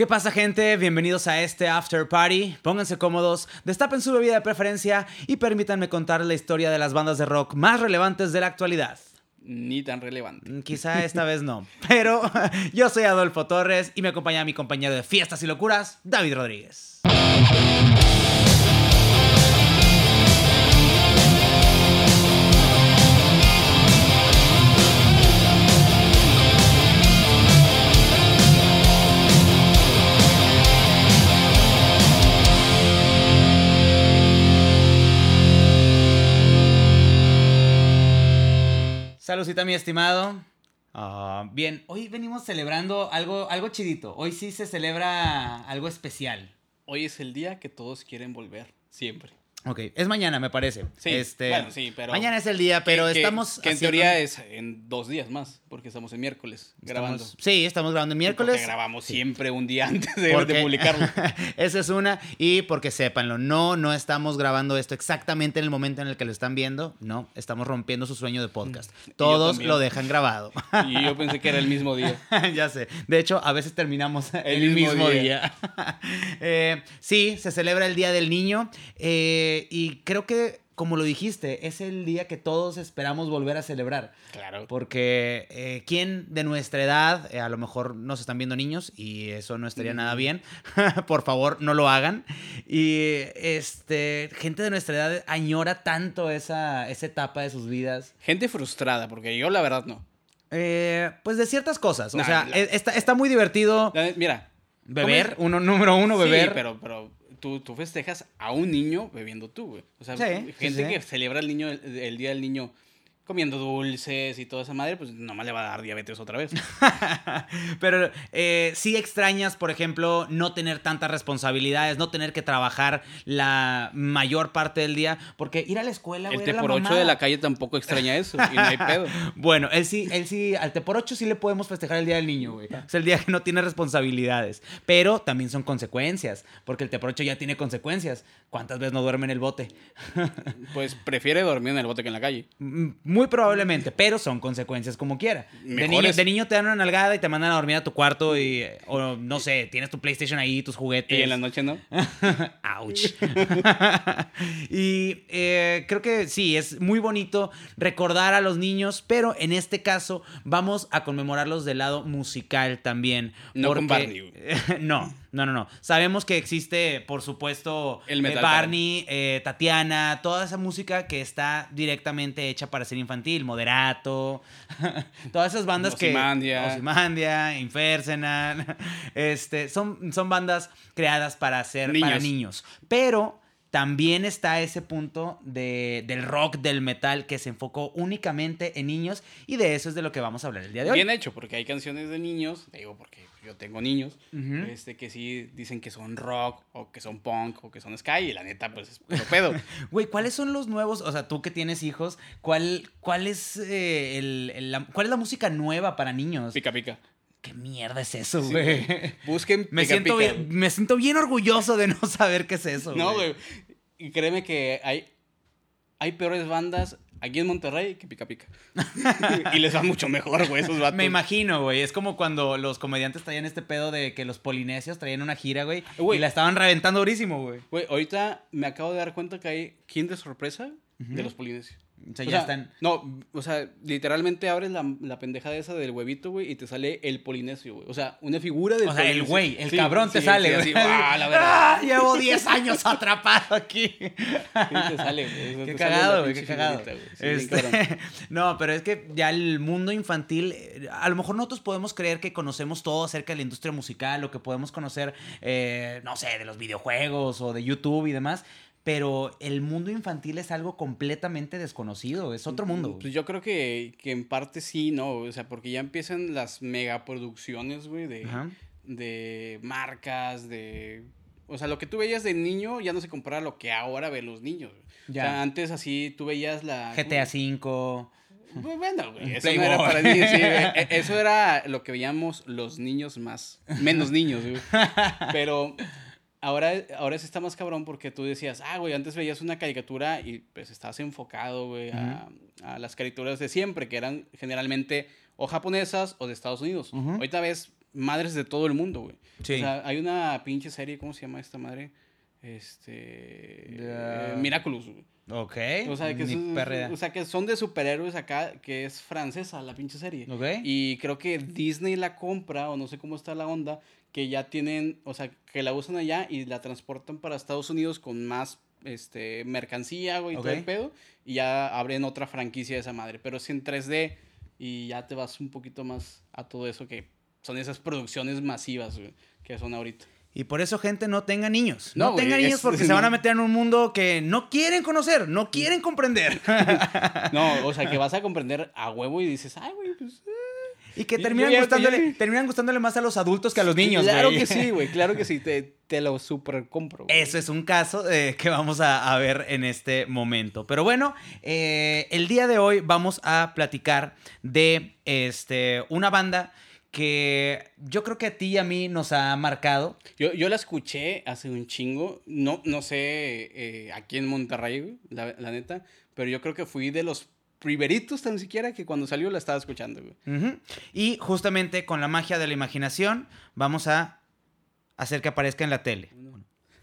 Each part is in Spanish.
¿Qué pasa gente? Bienvenidos a este After Party. Pónganse cómodos, destapen su bebida de preferencia y permítanme contar la historia de las bandas de rock más relevantes de la actualidad. Ni tan relevante. Mm, Quizá esta vez no, pero yo soy Adolfo Torres y me acompaña mi compañero de fiestas y locuras, David Rodríguez. Saludcita, mi estimado. Ah, bien, hoy venimos celebrando algo, algo chidito. Hoy sí se celebra algo especial. Hoy es el día que todos quieren volver, siempre. Ok, es mañana, me parece. Sí, Este, bueno, sí, pero... Mañana es el día, pero que- estamos. Que en haciendo- teoría es en dos días más, porque estamos en miércoles grabando. sí, estamos grabando el miércoles. Porque grabamos siempre un día antes de, Porque- de publicarlo. Esa es una. Y porque sépanlo, no, no estamos grabando esto exactamente en el momento en el que lo están viendo. No, estamos rompiendo su sueño de podcast. Mm, Todos lo dejan grabado. Y yo pensé que era el mismo día. ya sé. De hecho, a veces terminamos el, El mismo, mismo día. día. Eh, sí, se celebra el Día del Niño. eh, y creo que, como lo dijiste, es el día que todos esperamos volver a celebrar. Claro. Porque eh, ¿quién de nuestra edad, eh, a lo mejor nos están viendo niños y eso no estaría nada bien, por favor no lo hagan. Y este, gente de nuestra edad añora tanto esa, esa etapa de sus vidas. Gente frustrada, porque yo la verdad no. Eh, pues de ciertas cosas. O sea, la- eh, está, está muy divertido La Mira. beber, uno, número uno, beber. Sí, pero, pero tú, tú festejas a un niño bebiendo tú, güey. O sea, Sí, gente sí, sí. que celebra el, niño, el, el Día del Niño comiendo dulces y toda esa madre, pues nomás le va a dar diabetes otra vez. Pero eh, sí extrañas, por ejemplo, no tener tantas responsabilidades, no tener que trabajar la mayor parte del día, porque ir a la escuela, El güey, T era la por 8 de la calle tampoco extraña eso y no hay pedo. Bueno, él sí, él sí, al T por 8 sí le podemos festejar el Día del Niño, güey. Es el día que no tiene responsabilidades. Pero también son consecuencias, porque el T por 8 ya tiene consecuencias. ¿Cuántas veces no duerme en el bote? Pues prefiere dormir en el bote que en la calle. Mm, Muy probablemente, pero son consecuencias como quiera. De niño, Mejores. de niño te dan una nalgada y te mandan a dormir a tu cuarto y, o no sé, tienes tu PlayStation ahí, tus juguetes. Y en la noche no. Ouch. y eh, creo que sí, es muy bonito recordar a los niños, pero en este caso vamos a conmemorarlos del lado musical también. No con Barney, no, no, no, no. Sabemos que existe, por supuesto, El eh, metal Barney, eh, Tatiana, toda esa música que está directamente hecha para ser infantil, Moderato, todas esas bandas que... Ozymandia, Infersenal, este, son, son bandas creadas para ser para Niños. niños. Pero también está ese punto de, del rock, del metal, que se enfocó únicamente en niños y de eso es de lo que vamos a hablar el día de hoy. Bien hecho, porque hay canciones de niños, digo porque yo tengo niños, este, que sí dicen que son rock, o que son punk, o que son sky, y la neta, pues es puro pedo. Güey, ¿cuáles son los nuevos? O sea, tú que tienes hijos, ¿cuál, cuál, es, eh, el- el- la, ¿cuál es la música nueva para niños? Pica pica. ¿Qué mierda es eso, Sí, güey? güey. Busquen me, Pica siento Pica, bien, me siento bien orgulloso de no saber qué es eso. No, güey. Y créeme que hay, hay peores bandas aquí en Monterrey que pica pica. y les va mucho mejor, güey, esos vatos. Me imagino, güey. Es como cuando los comediantes traían este pedo de que los polinesios traían una gira, güey. Y la estaban reventando durísimo, güey. Güey, ahorita me acabo de dar cuenta que hay Kinder sorpresa de los polinesios. O sea, O ya sea, están. No, o sea, literalmente abres la, la pendejada esa del huevito, güey, y te sale el polinesio, güey. O sea, una figura del O sea, el güey, el Sí, cabrón te sí, sale, así, ¡ah, la verdad! ¡Ah! Llevo 10 años atrapado aquí. Sí, te sale, güey. Qué cagado, güey, qué cagado. Este, no, pero es que ya el mundo infantil, eh, a lo mejor nosotros podemos creer que conocemos todo acerca de la industria musical o que podemos conocer, eh, no sé, de los videojuegos o de YouTube y demás. Pero el mundo infantil es algo completamente desconocido, es otro mundo. Pues yo creo que, que en parte sí, ¿no? O sea, porque ya empiezan las megaproducciones, güey, de, Ajá. de marcas, de... O sea, lo que tú veías de niño ya no se compara a lo que ahora ven los niños. Ya. O sea, antes así tú veías la... GTA V. Pues bueno, güey, eso no era para niños, sí, güey. E- Eso era lo que veíamos los niños más, menos niños, güey. Pero ahora, ahora sí está más cabrón porque tú decías, ah, güey, antes veías una caricatura y pues estabas enfocado, güey, a, a las caricaturas de siempre, que eran generalmente o japonesas o de Estados Unidos. Ahorita ves madres de todo el mundo, güey. Sí. O sea, hay una pinche serie, ¿cómo se llama esta madre? Este. Eh, Miraculous, güey. Ok. O sea, que son, o sea, que son de superhéroes acá, que es francesa la pinche serie. Ok. Y creo que Disney la compra, o no sé cómo está la onda, que ya tienen, o sea, que la usan allá y la transportan para Estados Unidos con más este, mercancía, güey, y todo Ok. el pedo. Y ya abren otra franquicia de esa madre. Pero es en 3D y ya te vas un poquito más a todo eso que son esas producciones masivas, güey, que son ahorita. Y por eso, gente, no tenga niños. No, tenga niños es- porque se no. van a meter en un mundo que no quieren conocer, no quieren comprender. No, o sea, que vas a comprender a huevo y dices, ay, güey, pues... y que terminan ya- gustándole, yo- terminan gustándole más a los adultos que a los niños, Claro que sí, güey, claro que sí, te, te lo super compro. Eso es un caso eh, que vamos a, a ver en este momento. Pero bueno, eh, el día de hoy vamos a platicar de este, una banda que yo creo que a ti y a mí nos ha marcado. Yo, yo la escuché hace un chingo, no, no sé, eh, aquí en Monterrey, la neta, pero yo creo que fui de los primeritos tan siquiera que cuando salió la estaba escuchando, güey. Y justamente con la magia de la imaginación vamos a hacer que aparezca en la tele.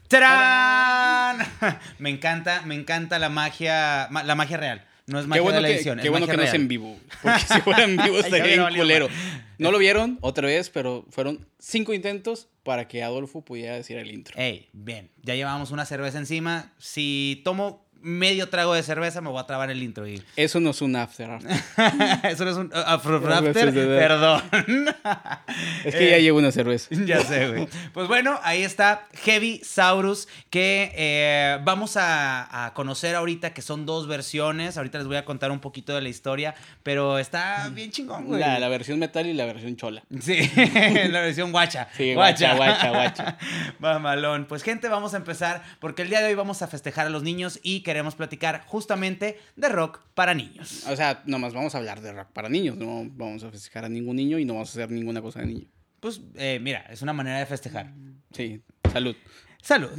¡Tarán! Me encanta, me encanta la magia, ma- la magia real. No es Qué magia bueno de la que, edición. qué es bueno magia que no es en vivo, porque si fuera en vivo estaría valido culero. No lo vieron otra vez, pero fueron cinco intentos para que Adolfo pudiera decir el intro. Ey, bien, ya llevamos una cerveza encima. Si tomo medio trago de cerveza, me voy a trabar el intro. Y... Eso no es un after. after. Eso no es un uh, after, sí. perdón. Es que ya llevo una cerveza. Ya sé, güey. Pues bueno, ahí está Heavy Saurus, que eh, vamos a, a conocer ahorita, que son dos versiones. Ahorita les voy a contar un poquito de la historia, pero está bien chingón, güey. La, la versión metal y la versión chola. Sí, la versión guacha. Sí, guacha, guacha, guacha. Mamalón. Pues gente, vamos a empezar porque el día de hoy vamos a festejar a los niños y queremos platicar justamente de rock para niños. O sea, nomás vamos a hablar de rock para niños. No vamos a festejar a ningún niño y no vamos a hacer ninguna cosa de niño. Pues eh, mira, es una manera de festejar. Sí, salud. Salud.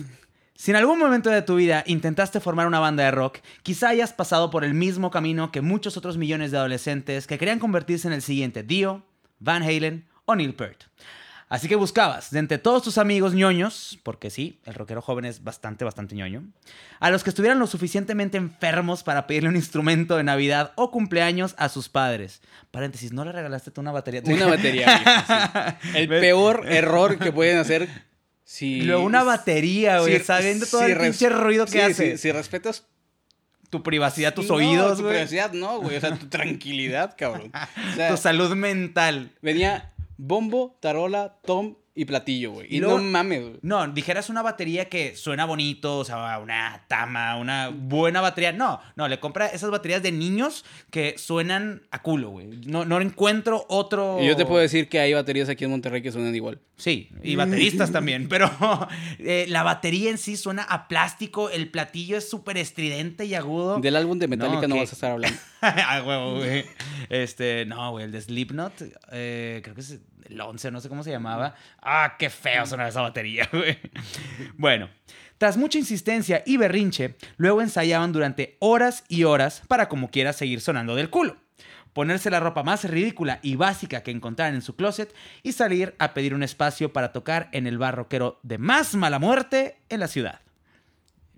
Si en algún momento de tu vida intentaste formar una banda de rock, quizá hayas pasado por el mismo camino que muchos otros millones de adolescentes que querían convertirse en el siguiente Dio, Van Halen o Neil Peart. Así que buscabas de entre todos tus amigos ñoños, porque sí, el rockero joven es bastante, bastante ñoño, a los que estuvieran lo suficientemente enfermos para pedirle un instrumento de Navidad o cumpleaños a sus padres. Paréntesis, ¿no le regalaste tú una batería? Una batería. sí. El peor error que pueden hacer si... Luego una batería, güey, si- sabiendo todo si el pinche ruido que sí, hace. sí, si respetas Tu privacidad, tus No, oídos, tu privacidad no, güey. O sea, tu tranquilidad, cabrón. O sea, Tu salud mental. venía bombo, tarola, tom y platillo, güey. Y Y, luego- no mames, güey. No, dijeras una batería que suena bonito, o sea, una tama, una buena batería. No, no, le compra esas baterías de niños que suenan a culo, güey. No, no encuentro otro. Y yo te puedo decir que hay baterías aquí en Monterrey que suenan igual. Sí, y bateristas también, pero eh, la batería en sí suena a plástico, el platillo es súper estridente y agudo. Del álbum de Metallica no, vas a estar hablando. ah, huevo, güey. Este, no, güey, el de Slipknot, eh, creo que es el 11, no sé cómo se llamaba. Ah, qué feo sonaba esa batería, güey. Bueno, tras mucha insistencia y berrinche, luego ensayaban durante horas y horas para como quiera seguir sonando del culo. Ponerse la ropa más ridícula y básica que encontraran en su closet y salir a pedir un espacio para tocar en el bar rockero de más mala muerte en la ciudad.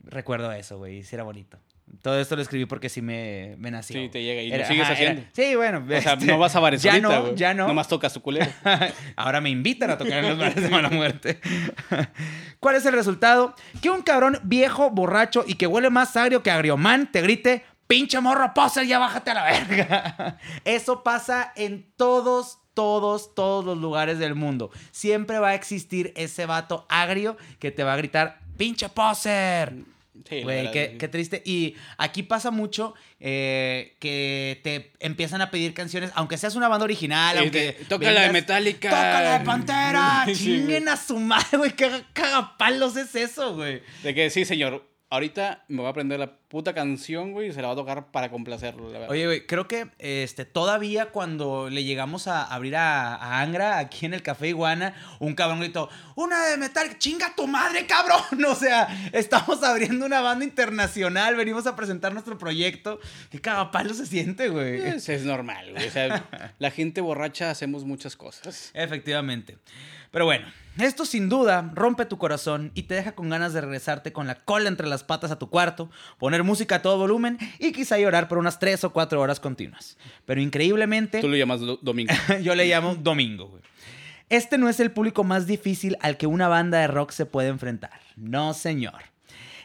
Recuerdo eso, güey, sí era bonito. Todo esto lo escribí porque sí me, me nació. Sí, te llega y lo sigues ajá, era- haciendo. sí, bueno. O sea, este, no vas a bares Ya ahorita, no, ya no. Nomás tocas tu culero. Ahora me invitan a tocar en los bares de mala muerte. ¿Cuál es el resultado? Que un cabrón viejo, borracho y que huele más agrio que agriomán te grite, pinche morro poser, ya bájate a la verga. Eso pasa en todos, todos, todos los lugares del mundo. Siempre va a existir ese vato agrio que te va a gritar, pinche poser. Sí, Güey, qué, sí. qué triste. Y aquí pasa mucho eh, que te empiezan a pedir canciones, aunque seas una banda original, Sí, aunque... toca la de Metallica. ¡Toca la de Pantera! ¡Chinguen a su madre, güey! ¿Qué cagapalos es eso, güey? De que sí, señor. ahorita me voy a aprender la puta canción, güey, y se la va a tocar para complacerlo, la verdad. Oye, güey, creo que este, todavía cuando le llegamos a abrir a, a Angra, aquí en el Café Iguana, un cabrón gritó, una de metal, chinga tu madre, cabrón. O sea, estamos abriendo una banda internacional, venimos a presentar nuestro proyecto. Qué cagapalo se siente, güey. Es, es normal, güey. O sea, la gente borracha hacemos muchas cosas. Efectivamente. Pero bueno, esto sin duda rompe tu corazón y te deja con ganas de regresarte con la cola entre las patas a tu cuarto, poner música a todo volumen y quizá llorar por unas 3 o 4 horas continuas. Pero increíblemente... Tú lo llamas do- domingo. yo le llamo domingo, güey. Este no es el público más difícil al que una banda de rock se puede enfrentar. No, señor.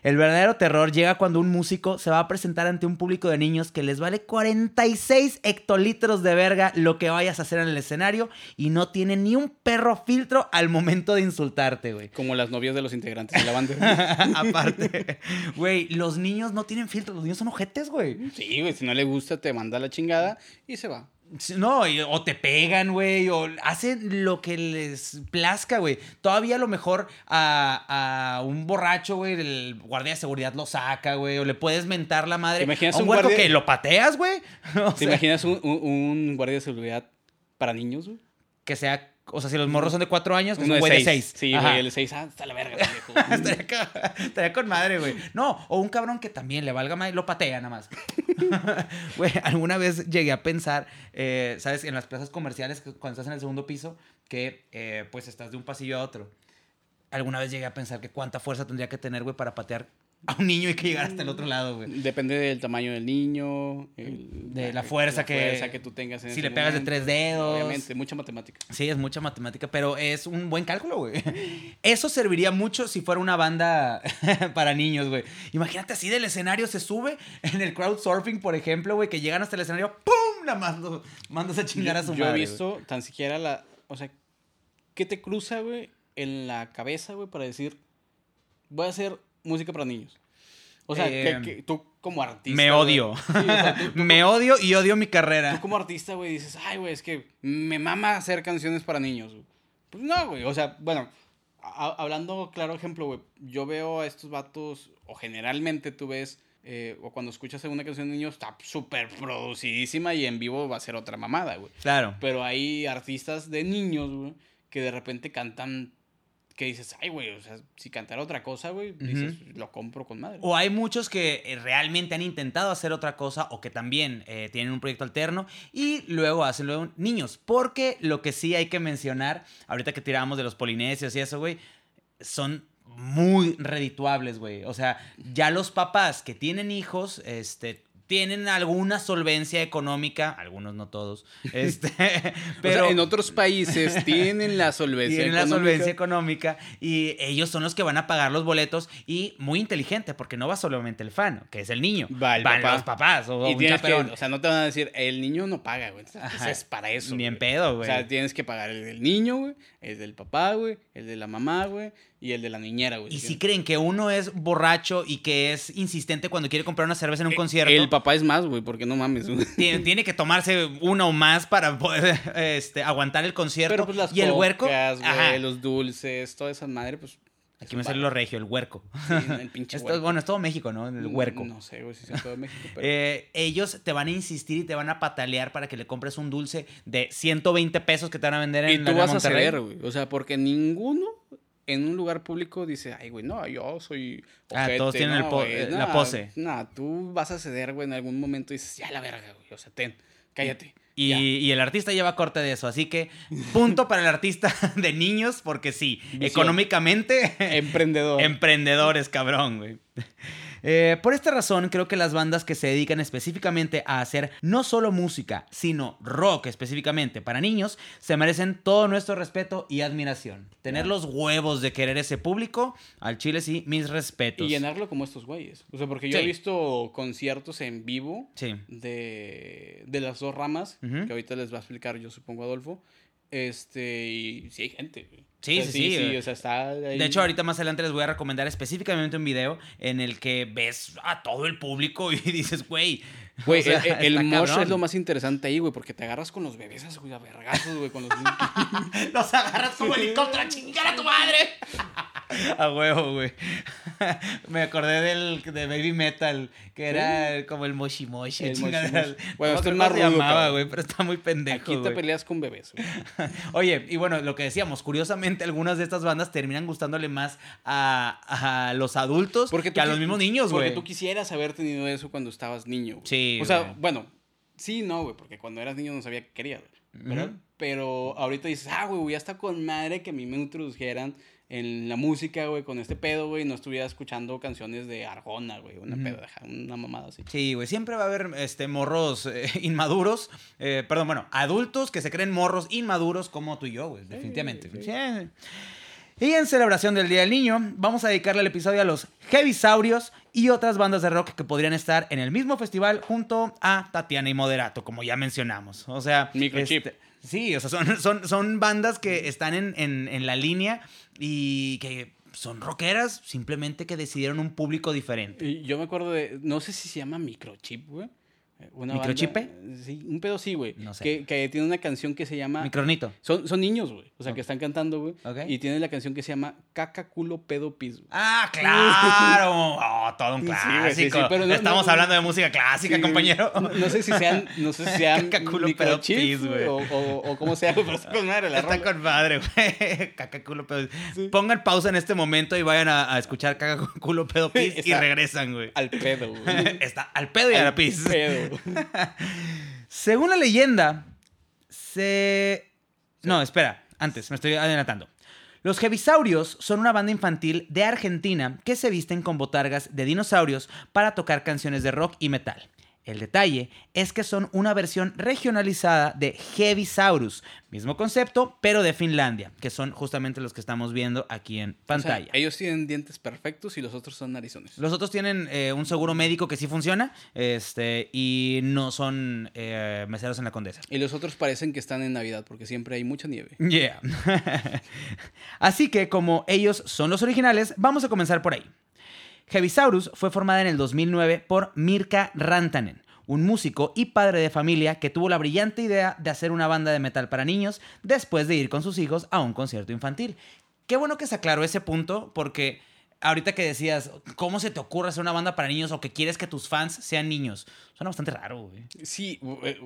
El verdadero terror llega cuando un músico se va a presentar ante un público de niños que les vale 46 hectolitros de verga lo que vayas a hacer en el escenario y no tiene ni un perro filtro al momento de insultarte, güey. Como las novias de los integrantes de la banda. Aparte, güey, los niños no tienen filtro, los niños son ojetes, güey. Sí, güey, si no le gusta, te manda la chingada y se va. No, y- o te pegan, güey, o hacen lo que les plazca, güey. Todavía a lo mejor a, a un borracho, güey, el guardia de seguridad lo saca, güey, o le puedes mentar la madre. ¿Te imaginas a un, un guardia- que lo pateas, güey? O ¿Te imaginas un, un- un guardia de seguridad para niños, güey? Que sea, o sea, si los morros son de cuatro años, que es Uno un de güey de seis. Sí, Ajá. güey, el de seis. Ah, está la verga, pendejo. estaría, estaría con madre, güey. No, o un cabrón que también le valga madre y lo patea nada más. Güey, alguna vez llegué a pensar, eh, ¿sabes? En las plazas comerciales, que cuando estás en el segundo piso, que eh, pues estás de un pasillo a otro. Alguna vez llegué a pensar que cuánta fuerza tendría que tener, güey, para patear a un niño y que llegara hasta el otro lado, güey. Depende del tamaño del niño. el- De la fuerza que- fuerza que tú tengas en Si le pegas de momento. tres dedos. Obviamente, mucha matemática. Sí, es mucha matemática, pero es un buen cálculo, güey. Eso serviría mucho si fuera una banda para niños, güey. Imagínate así del escenario se sube en el crowdsurfing, por ejemplo, güey, que llegan hasta el escenario, ¡pum! Más lo mandas a chingar a su Yo madre. he visto tan siquiera la. O sea, ¿qué te cruza, güey, en la cabeza, güey, para decir, voy a hacer música para niños? O sea, Eh, que, que tú como artista. Me odio. sí, o sea, tú- tú Me odio y odio mi Tú carrera. como artista, güey, dices, ay, güey, es que me mama hacer canciones para niños. güey". Pues no, güey. O sea, bueno, a- hablando claro ejemplo, güey, yo veo a estos vatos, o generalmente tú ves, eh, o cuando escuchas una canción de niños, está súper producidísima y en vivo va a ser otra mamada, güey. Claro. Pero hay artistas de niños, güey, que de repente cantan, que dices, ay, güey, o sea, si cantara otra cosa, güey, dices, lo compro con madre. O hay muchos que eh, realmente han intentado hacer otra cosa o que también eh, tienen un proyecto alterno y luego hacen luego niños. Porque lo que sí hay que mencionar, ahorita que tirábamos de los polinesios y eso, güey, son muy redituables, güey. O sea, ya los papás que tienen hijos, este tienen alguna solvencia económica, algunos no todos, este, pero en otros países tienen la solvencia tienen la económica. solvencia económica y ellos son los que van a pagar los boletos y muy inteligente porque no va solamente el fan, que es el niño, Va el van papá. los papás o Y un que, o sea, no te van a decir, el niño no paga, güey. Entonces, Ajá. es para eso. Ni en güey. pedo, O güey. sea, tienes que pagar el del niño, güey, el del papá, güey, el de la mamá, güey, y el de la niñera, güey. y si creen que uno es borracho y que es insistente cuando quiere comprar una cerveza en un concierto, Eh, El papá es más, güey, porque no mames, tiene, tiene que tomarse una o más para poder este, aguantar el concierto. Pero pues las y el huerco, ajá, los dulces, toda esa madre, pues... aquí me sale lo regio, el huerco. Sí, el pinche Esto- bueno, es todo México, ¿no? El huerco. No sé, güey, si es todo México, pero... Eh, ellos te van a insistir y te van a patalear para que le compres un dulce de 120 pesos que te van a vender en y la tú Arena vas a ceder, güey. O sea, porque ninguno en un lugar público dice, ay, güey, no, yo soy. Ah, todos tienen el po- güey, eh, la nah, pose. nah, tú vas a ceder, güey, en algún momento y dices, ya la verga, güey. O sea, ten, cállate. Y, ya". y el artista lleva corte de eso. Así que punto para el artista de niños, porque sí, económicamente, Emprendedor. emprendedores, cabrón, güey. Eh, por esta razón, creo que las bandas que se dedican específicamente a hacer no solo música, sino rock específicamente para niños, se merecen todo nuestro respeto y admiración. Tener los huevos de querer ese público, al chile sí, mis respetos. y llenarlo como estos güeyes. O sea, porque yo Sí. he visto conciertos en vivo Sí. de, de las dos ramas, que ahorita les va a explicar, yo supongo, Adolfo. Este, y sí hay gente, güey. Sí, O sea, sí, sí, sí. eh. O sea, está ahí. De hecho, ahorita más adelante les voy a recomendar específicamente un video en el que ves a todo el público y dices, güey. Güey, o sea, el, el mosh es lo más interesante ahí, güey, porque te agarras con los bebés, güey, a vergazos, güey, con los Los agarras como helicóptero a chingar a tu madre. a huevo, güey. Me acordé del de Baby Metal, que era como el Moshi Moshi. El. Moshi Moshi. Bueno, No esto es más rudo, llamaba, güey, pero está muy pendejo, Aquí te güey. peleas con bebés, güey. Oye, y bueno, lo que decíamos, curiosamente algunas de estas bandas terminan gustándole más a, a los adultos Porque que a los mismos niños, Porque güey. tú quisieras haber tenido eso cuando estabas niño. güey. Sí, O sea, güey. bueno, sí, no, güey, porque cuando eras niño no sabía qué querías, güey. Pero ahorita dices, ah, güey, ya está con madre que a mí me introdujeran en la música, güey, con este pedo, güey, no estuviera escuchando canciones de Arjona, güey, una Ujú. pedaja, una mamada así. Sí, güey, siempre va a haber este, morros eh, inmaduros, eh, perdón, bueno, adultos que se creen morros inmaduros como tú y yo, güey, definitivamente. sí. Sí. Y en celebración del Día del Niño, vamos a dedicarle el episodio a los Heavisaurios y otras bandas de rock que podrían estar en el mismo festival junto a Tatiana y Moderato, como ya mencionamos. O sea, Microchip. este, sí, o sea, son, son, son bandas que están en, en- en la línea y que son rockeras, simplemente que decidieron un público diferente. Y yo me acuerdo de, no sé si se llama Microchip, güey. Eh, banda- ¿Microchipe? sí, un pedo sí, güey. No sé. Que, que tiene una canción que se llama... Micronito. Son, son niños, güey. O sea, que están cantando, güey. Ok. Y tiene la canción que se llama Caca, culo, pedo, pis. güey. Ah, claro. Oh, todo un Sí, clásico. güey, sí, sí, pero no- Estamos no- hablando de música clásica, compañero. No, sé si sean, no sé si sean Caca, culo, pedo, pis, güey. O, o, o cómo sea, güey, pero está con madre la Está con madre, güey. Caca, culo, pedo. Sí. Pongan pausa en este momento y vayan a, a escuchar caca, culo, pedo, pis y regresan, güey. Al pedo, güey. Está al pedo y a la pis. pedo. Según la leyenda, se... No, espera, antes, me estoy adelantando. Los Heavisaurios son una banda infantil de Argentina que se visten con botargas de dinosaurios para tocar canciones de rock y metal. El detalle es que son una versión regionalizada de Heavisaurus, mismo concepto, pero de Finlandia, que son justamente los que estamos viendo aquí en O sea, pantalla. ellos tienen dientes perfectos y los otros son narizones. Los otros tienen eh, un seguro médico que sí funciona este, y no son eh, meseros en la condesa. Y los otros parecen que están en Navidad porque siempre hay mucha nieve. Yeah. Así que como ellos son los originales, vamos a comenzar por ahí. Heavisaurus fue formada en el 2009 por Mirka Rantanen, un músico y padre de familia que tuvo la brillante idea de hacer una banda de metal para niños después de ir con sus hijos a un concierto infantil. Qué bueno que se aclaró ese punto porque ahorita que decías, ¿cómo se te ocurre hacer una banda para niños o que quieres que tus fans sean niños? Suena bastante raro, güey. Sí, eh,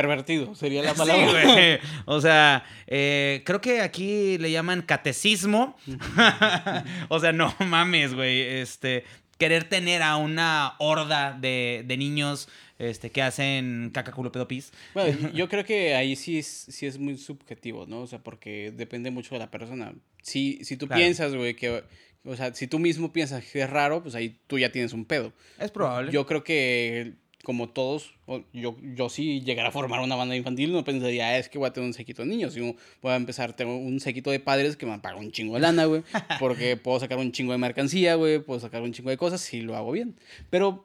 pervertido sería la Sí, palabra. güey. O sea, eh, creo que aquí le llaman catecismo. o sea, no mames, güey. Este, querer tener a una horda de, de niños este, que hacen caca, culo, pedo, pis. Bueno, yo creo que ahí sí es, sí es muy subjetivo, ¿no? O sea, porque depende mucho de la persona. Si, si tú Claro. piensas, güey, que... O sea, si tú mismo piensas que es raro, pues ahí tú ya tienes un pedo. Es probable. Yo creo que, como todos, yo, yo sí llegara a formar una banda infantil, no pensaría, "Ah, es que voy a tener un sequito de niños, sino voy a empezar, tengo un sequito de padres que me pagar un chingo de lana, güey, porque puedo sacar un chingo de mercancía, güey, puedo sacar un chingo de cosas si lo hago bien. Pero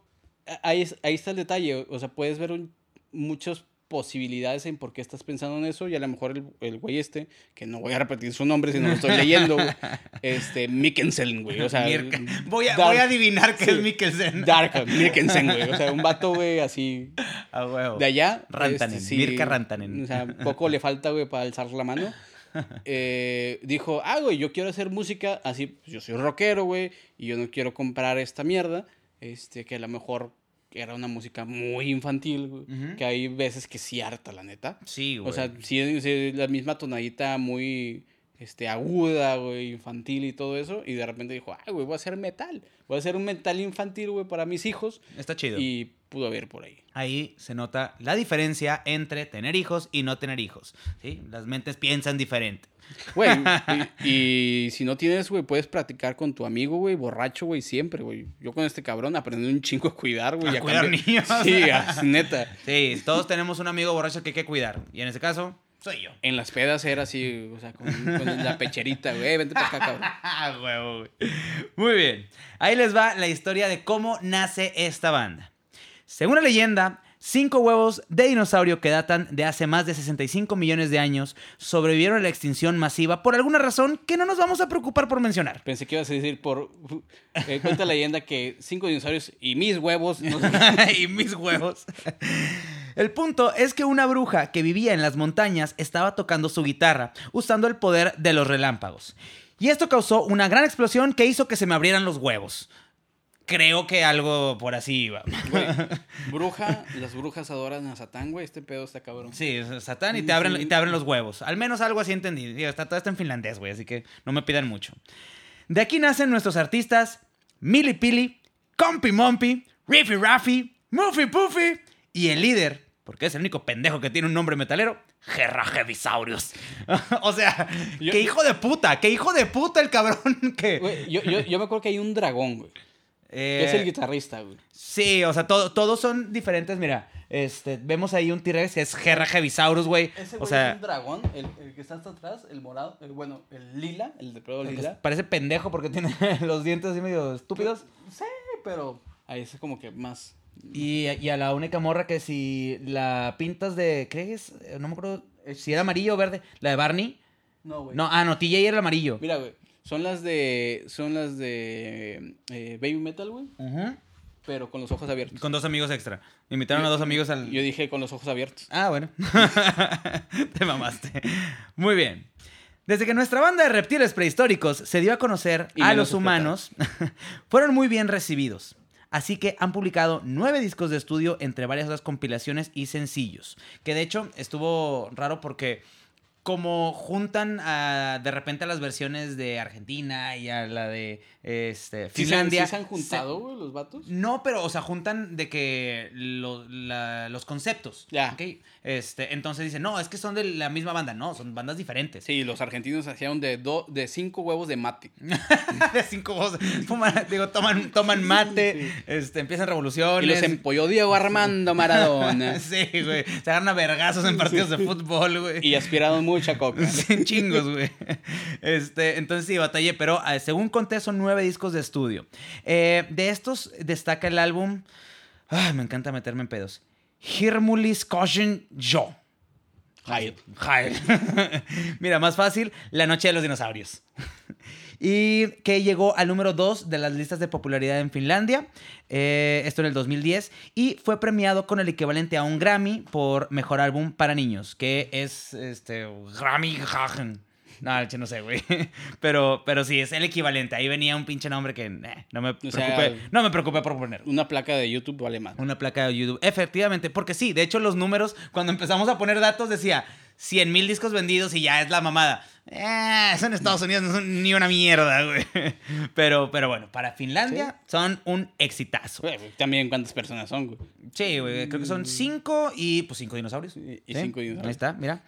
ahí, ahí está el detalle, o sea, puedes ver un- muchas posibilidades en por qué estás pensando en eso y a lo mejor el, el güey este, que no voy a repetir su nombre si no lo estoy leyendo, güey, este, Mikkelsen, güey, o sea... Mirka. Voy a, Dark- voy a adivinar que Sí. es Mikkelsen. Dark, Mikkelsen, güey. O sea, un vato, güey, así de allá. Rantanen, este, Mirka Rantanen. O sea, poco le falta, güey, para alzar la mano. Eh, dijo, ah, güey, yo quiero hacer música así. pues, yo soy rockero, güey, y yo no quiero comprar esta mierda. Este, que a lo mejor era una música muy infantil, güey. Que hay veces que sí harta, la neta. Sí, güey. O sea, sí es la misma tonadita muy este, aguda, güey, infantil y todo eso. Y de repente dijo, ay, güey, voy a hacer metal. Voy a hacer un metal infantil, güey, para mis hijos. Está chido. Y pudo haber por ahí. Ahí se nota la diferencia entre tener hijos y no tener hijos. ¿sí? Las mentes piensan diferente. Güey, y, y si no tienes, güey, puedes practicar con tu amigo, güey, borracho, güey, siempre, güey. Yo con este cabrón aprendí un chingo a cuidar, güey. A y cuidar cambiar- niños. Sí, as- neta. Sí, todos tenemos un amigo borracho que hay que cuidar. Y en ese caso, soy yo. En las pedas era así, o sea, con, con la pecherita, güey, "Eh, vente para acá, cabrón. Huevo, güey. Muy bien. Ahí les va la historia de cómo nace esta banda. Según la leyenda, cinco huevos de dinosaurio que datan de hace más de 65 millones de años sobrevivieron a la extinción masiva por alguna razón que no nos vamos a preocupar por mencionar. Pensé que ibas a decir por... eh, cuenta la leyenda que cinco dinosaurios y mis huevos... no y mis huevos. El punto es que una bruja que vivía en las montañas estaba tocando su guitarra, usando el poder de los relámpagos. Y esto causó una gran explosión que hizo que se me abrieran los huevos. Creo que algo por así iba. Güey, bruja, las brujas adoran a Satán, güey. Este pedo está cabrón. Sí, Satán y te abren, y te abren los huevos. Al menos algo así entendí. Digo, está, todo está en finlandés, güey, así que no me pidan mucho. De aquí nacen nuestros artistas Mili Pili, Compi Mompi, Riffy Raffy, Muffy Puffy y el líder, porque es el único pendejo que tiene un nombre metalero, Gerra Heavisaurius. o sea, Yo- qué hijo de puta, qué hijo de puta el cabrón que... Güey, yo, yo, yo me acuerdo que hay un dragón, güey. Que es Eh, el guitarrista, güey. Sí, o sea, todo- todos son diferentes. Mira, este, vemos ahí un T-Rex que es Gerra Heavisaurus, güey. Ese O güey sea, es un dragón, el, el que está hasta atrás, el morado, el, bueno, el lila, el de pelo lila. parece pendejo porque tiene los dientes así medio estúpidos. Sí, pero ahí es como que más. Y, y a la única morra que si la pintas de. ¿Qué es? Eh, No me acuerdo si era amarillo o verde. La de Barney. No, güey. No, ah, no, TJ era el amarillo. Mira, güey. Son las de. Son las de. eh, Baby Metal, güey. Ujú. Pero con los ojos abiertos. Con dos amigos extra. Invitaron a dos amigos al. Yo dije con los ojos abiertos. Ah, bueno. Te mamaste. Muy bien. Desde que nuestra banda de reptiles prehistóricos se dio a conocer Y a los humanos, fueron muy bien recibidos. Así que han publicado nueve discos de estudio entre varias otras compilaciones y sencillos. Que de hecho estuvo raro porque como juntan a, de repente a las versiones de Argentina y a la de este, ¿Sí se han- Finlandia. ¿Sí se han juntado, güey, los vatos? No, pero, o sea, juntan de que lo- la- los conceptos. Ya. ¿ok? Este, entonces dicen, no, es que son de la misma banda. No, son bandas diferentes. Sí, los argentinos hacían de, do- de cinco huevos de mate. de cinco voces. Fuman- digo, toman, toman mate, este, empiezan revoluciones. Y los empolló Diego Armando Maradona. Sí, güey. Se agarran a vergazos en partidos de fútbol, güey. y aspiraron mucha coca. Sí, chingos, güey. Este, entonces sí, batallé, pero eh, según conté son nueve discos de estudio. Eh, de estos destaca el álbum. Ay, me encanta meterme en pedos. Hirmulis Koshin Jo. Hyde. Jael. Mira, más fácil, La Noche de los Dinosaurios. Y que llegó al número 2 de las listas de popularidad en Finlandia, eh, esto en el 2010, y fue premiado con el equivalente a un Grammy por Mejor Álbum para Niños, que es este Grammy Hagen. No, che, no sé, güey. Pero, pero sí, es el equivalente. Ahí venía un pinche nombre que eh, no me preocupé, sea, no me preocupé por poner. Una placa de YouTube vale más. Una placa de YouTube. Efectivamente, porque sí, de hecho los números, cuando empezamos a poner datos decía 100 mil discos vendidos y ya es la mamada. Eh, eso en Estados Unidos no son ni una mierda, güey. Pero, pero bueno, para Finlandia son un exitazo. Güey, También cuántas personas son, güey. Sí, güey, creo que son cinco y pues cinco dinosaurios. Y- y Sí, cinco dinosaurios. Ahí está, mira.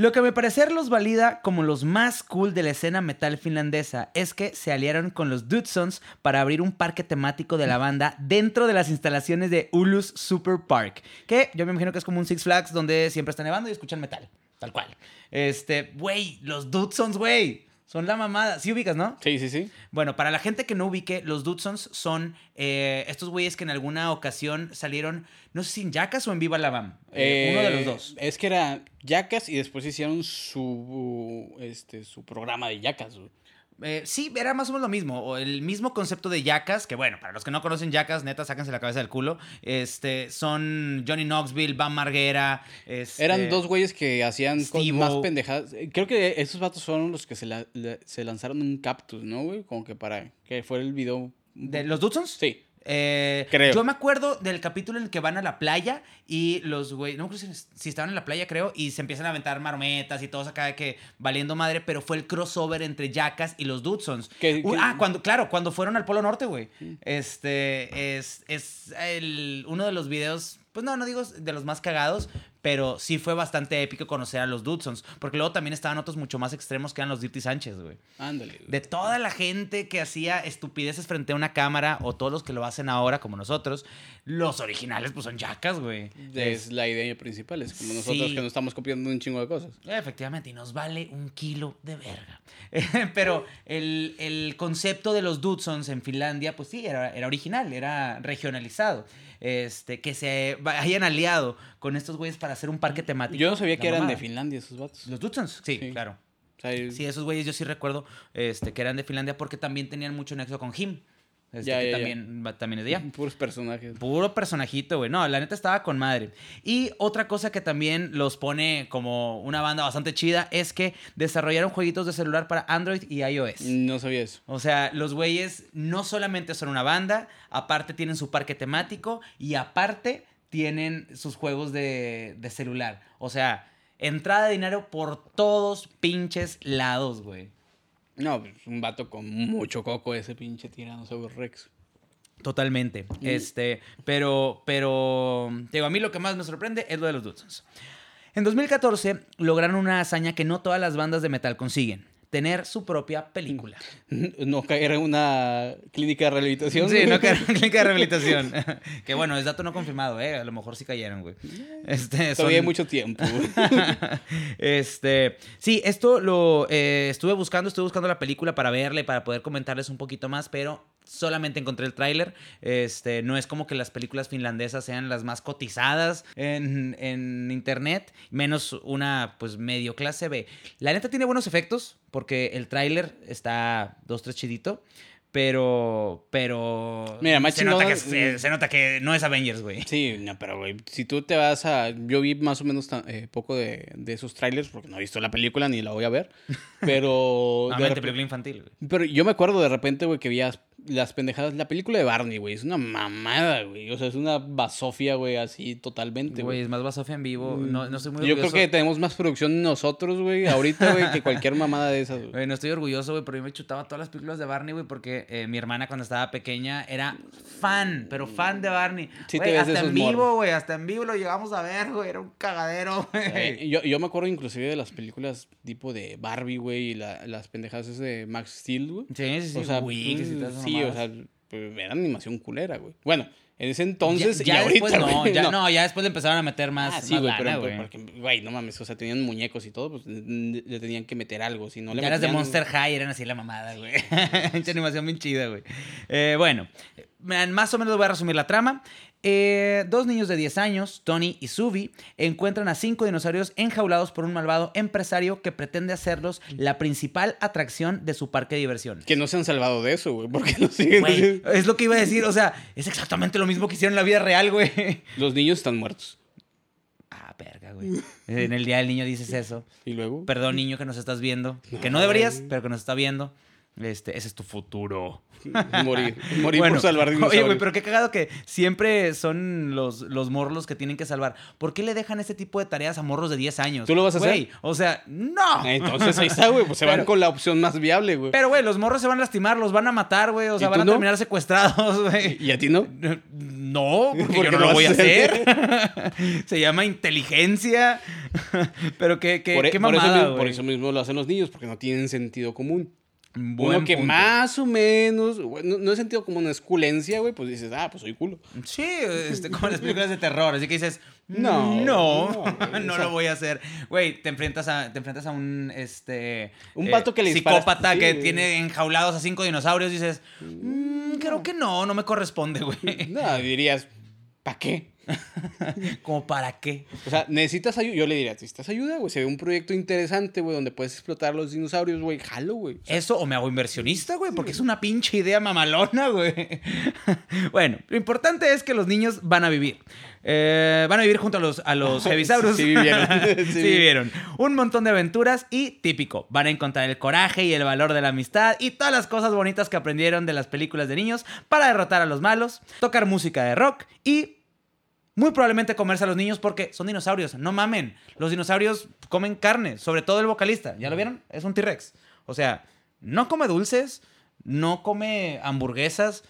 Lo que a mi parecer los valida como los más cool de la escena metal finlandesa es que se aliaron con los Dudesons para abrir un parque temático de la banda dentro de las instalaciones de Ulus Super Park, que yo me imagino que es como un Six Flags donde siempre están nevando y escuchan metal, tal cual. Este, güey, los Dudesons, güey, son la mamada. Sí ubicas, ¿no? Sí, sí, sí. Bueno, para la gente que no ubique, los Dudesons son eh, estos güeyes que en alguna ocasión salieron, no sé si en Jackass o en Viva la Bam. Eh, uno de los Eh, dos. Es que era Jackass y después hicieron su, este, su programa de Jackass. Eh, sí, era más o menos lo mismo. O el mismo concepto de Jackass, que bueno, para los que no conocen Jackass, neta, sáquense la cabeza del culo. Este, son Johnny Knoxville, Bam Margera. este- Eran dos güeyes que hacían cosas más pendejadas. Eh, Creo que esos vatos fueron los que se, la- la- se lanzaron un cactus, ¿no, güey? Como que para que fuera el video. ¿De los Dudesons? Sí. Eh, Creo. Yo me acuerdo del capítulo en el que van a la playa y los güey, no me acuerdo si, si estaban en la playa, creo, y se empiezan a aventar marometas y todos acá de que valiendo madre, pero fue el crossover entre Jackass y los Dudesons. Que- Uh, ah, cuando, claro, cuando fueron al Polo Norte, güey. Este es, es el, uno de los videos, pues no, no digo de los más cagados, pero sí fue bastante épico conocer a los Dudesons, porque luego también estaban otros mucho más extremos que eran los Dirty Sánchez, güey. Ándale. güey. De toda la gente que hacía estupideces frente a una cámara o todos los que lo hacen ahora como nosotros, los originales pues son yacas, güey. Es la idea principal, es como nosotros Sí. que nos estamos copiando un chingo de cosas. Efectivamente, y nos vale un kilo de verga. Pero el, el concepto de los Dudesons en Finlandia, pues sí, era, era original, era regionalizado. Este, que se hayan aliado con estos güeyes para hacer un parque temático. Yo no sabía La que eran de. Finlandia esos vatos. ¿Los Dudesons? Sí, Sí. claro. O sea, Sí, esos güeyes yo sí recuerdo este, que eran de Finlandia porque también tenían mucho nexo con Him. Este, Ya, que ya, también, también es de. Puros personajes. Puro personajito, güey. No, la neta estaba con madre. Y otra cosa que también los pone como una banda bastante chida es que desarrollaron jueguitos de celular para Android y iOS. No sabía eso. O sea, los güeyes no solamente son una banda, aparte tienen su parque temático y aparte tienen sus juegos de, de celular. O sea, entrada de dinero por todos pinches lados, güey. No, pues un vato con mucho coco ese pinche tiranosaurio Rex. Totalmente. Este, pero, pero, digo, a mí lo que más me sorprende es lo de los Dudsons. En 2014 lograron una hazaña que no todas las bandas de metal consiguen. Tener su propia película. No caer en una clínica de rehabilitación. Sí, no caer en clínica de rehabilitación. que bueno, es dato no confirmado, ¿eh? A lo mejor sí cayeron, güey. Este, Todavía hay mucho tiempo. este, sí, esto lo eh, estuve buscando, estuve buscando la película para verla y para poder comentarles un poquito más, pero solamente encontré el tráiler. Este, no es como que las películas finlandesas sean las más cotizadas en, en internet, menos una pues medio clase B. La neta tiene buenos efectos porque el tráiler está dos tres chidito. Pero, pero. Mira, más se nota, que, se, se nota que no es Avengers, güey. Sí, no, pero güey, si tú te vas a... Yo vi más o menos eh, poco de, de esos trailers, porque no he visto la película ni la voy a ver, pero... de Normalmente película infantil, güey. Pero yo me acuerdo de repente, güey, que vi las, pendejadas. La película de Barney, güey, es una mamada, güey. O sea, es una basofia, güey, así totalmente, Güey, es más Basofia en vivo. No, no estoy muy Yo creo que tenemos más producción nosotros, güey, ahorita, güey, que cualquier mamada de esas, güey. No estoy orgulloso, güey, pero yo me chutaba todas las películas de Barney, güey, porque eh, mi hermana cuando estaba pequeña era fan, pero fan de Barney. Sí te ves de hasta en vivo, güey, hasta en vivo lo llegamos a ver, güey, era un cagadero, güey. Eh, yo, yo me acuerdo inclusive de las películas tipo de Barbie, güey, y la- las pendejadas de Max Steel, güey. Sí, sí, sí, o sea, Wigs y mm, todas sí, o sea, pues, era animación culera, güey. Bueno, en ese entonces ya, ya y ahorita, después no, güey, ya, no. ya después le empezaron a meter más, Ah, sí, más güey, lana, pero güey. porque, güey, no mames, o sea, tenían muñecos y todo, pues le tenían que meter algo, si no le ya las de Monster High eran así la mamada, güey. Mucha animación bien chida, güey. Eh, bueno, más o menos voy a resumir la trama. Eh, dos niños de 10 años, Tony y Subi, encuentran a cinco dinosaurios enjaulados por un malvado empresario que pretende hacerlos la principal atracción de su parque de diversión. Que no se han salvado de eso, güey, porque lo siguen Güey, es lo que iba a decir, o sea, es exactamente lo mismo que hicieron en la vida real, güey. Los niños están muertos. Ah, verga, güey. En el Día del Niño dices eso. Y luego... Perdón, niño, que nos estás viendo. Que no deberías, pero que nos está viendo. Este, ese es tu futuro. Morir. Morir Bueno, por salvar Oye, dinosaurios. güey, pero qué cagado que siempre son los, los morros que tienen que salvar. ¿Por qué le dejan este tipo de tareas a morros de 10 años? ¿Tú lo vas a hacer? Güey, o sea, no. Entonces ahí está, güey, pues se Pero- van con la opción más viable, güey. Pero, güey, los morros se van a lastimar, los van a matar, güey. O sea, ¿Y van a no? terminar secuestrados, güey. ¿Y a ti no? No, porque ¿Por yo no lo lo voy a hacer. Se llama inteligencia. Pero qué, qué, por, e- qué por eso mamada, mismo, por güey. eso mismo lo hacen los niños, porque no tienen sentido común. Buen Uno que punto. más o menos, no, no es sentido común, es culencia, güey, pues dices, ah, pues soy culo. Sí, este, como en las películas de terror. Así que dices, No, no, no, no, güey, o sea- lo voy a hacer. Güey, te enfrentas a, te enfrentas a un, este... Un vato que le Psicópata sí, que güey. tiene enjaulados a cinco dinosaurios. Dices, "Mm, creo que no, no me corresponde, güey. No, dirías, ¿para qué? ¿Como para qué? O sea, necesitas ayuda. Yo le diría, necesitas ayuda, güey. Se ve un proyecto interesante, güey, donde puedes explotar los dinosaurios, güey. Jalo, güey. Eso o me hago inversionista, güey, porque es una pinche idea mamalona, güey. bueno, lo importante es que los niños van a vivir. Eh, van a vivir junto a los, a los Heavisaurus. Sí vivieron. sí, Sí vivieron. Un montón de aventuras y típico. Van a encontrar el coraje y el valor de la amistad y todas las cosas bonitas que aprendieron de las películas de niños para derrotar a los malos, tocar música de rock y muy probablemente comerse a los niños porque son dinosaurios. No mamen. Los dinosaurios comen carne, sobre todo el vocalista. ¿Ya lo vieron? Es un T-Rex. O sea, no come dulces, no come hamburguesas.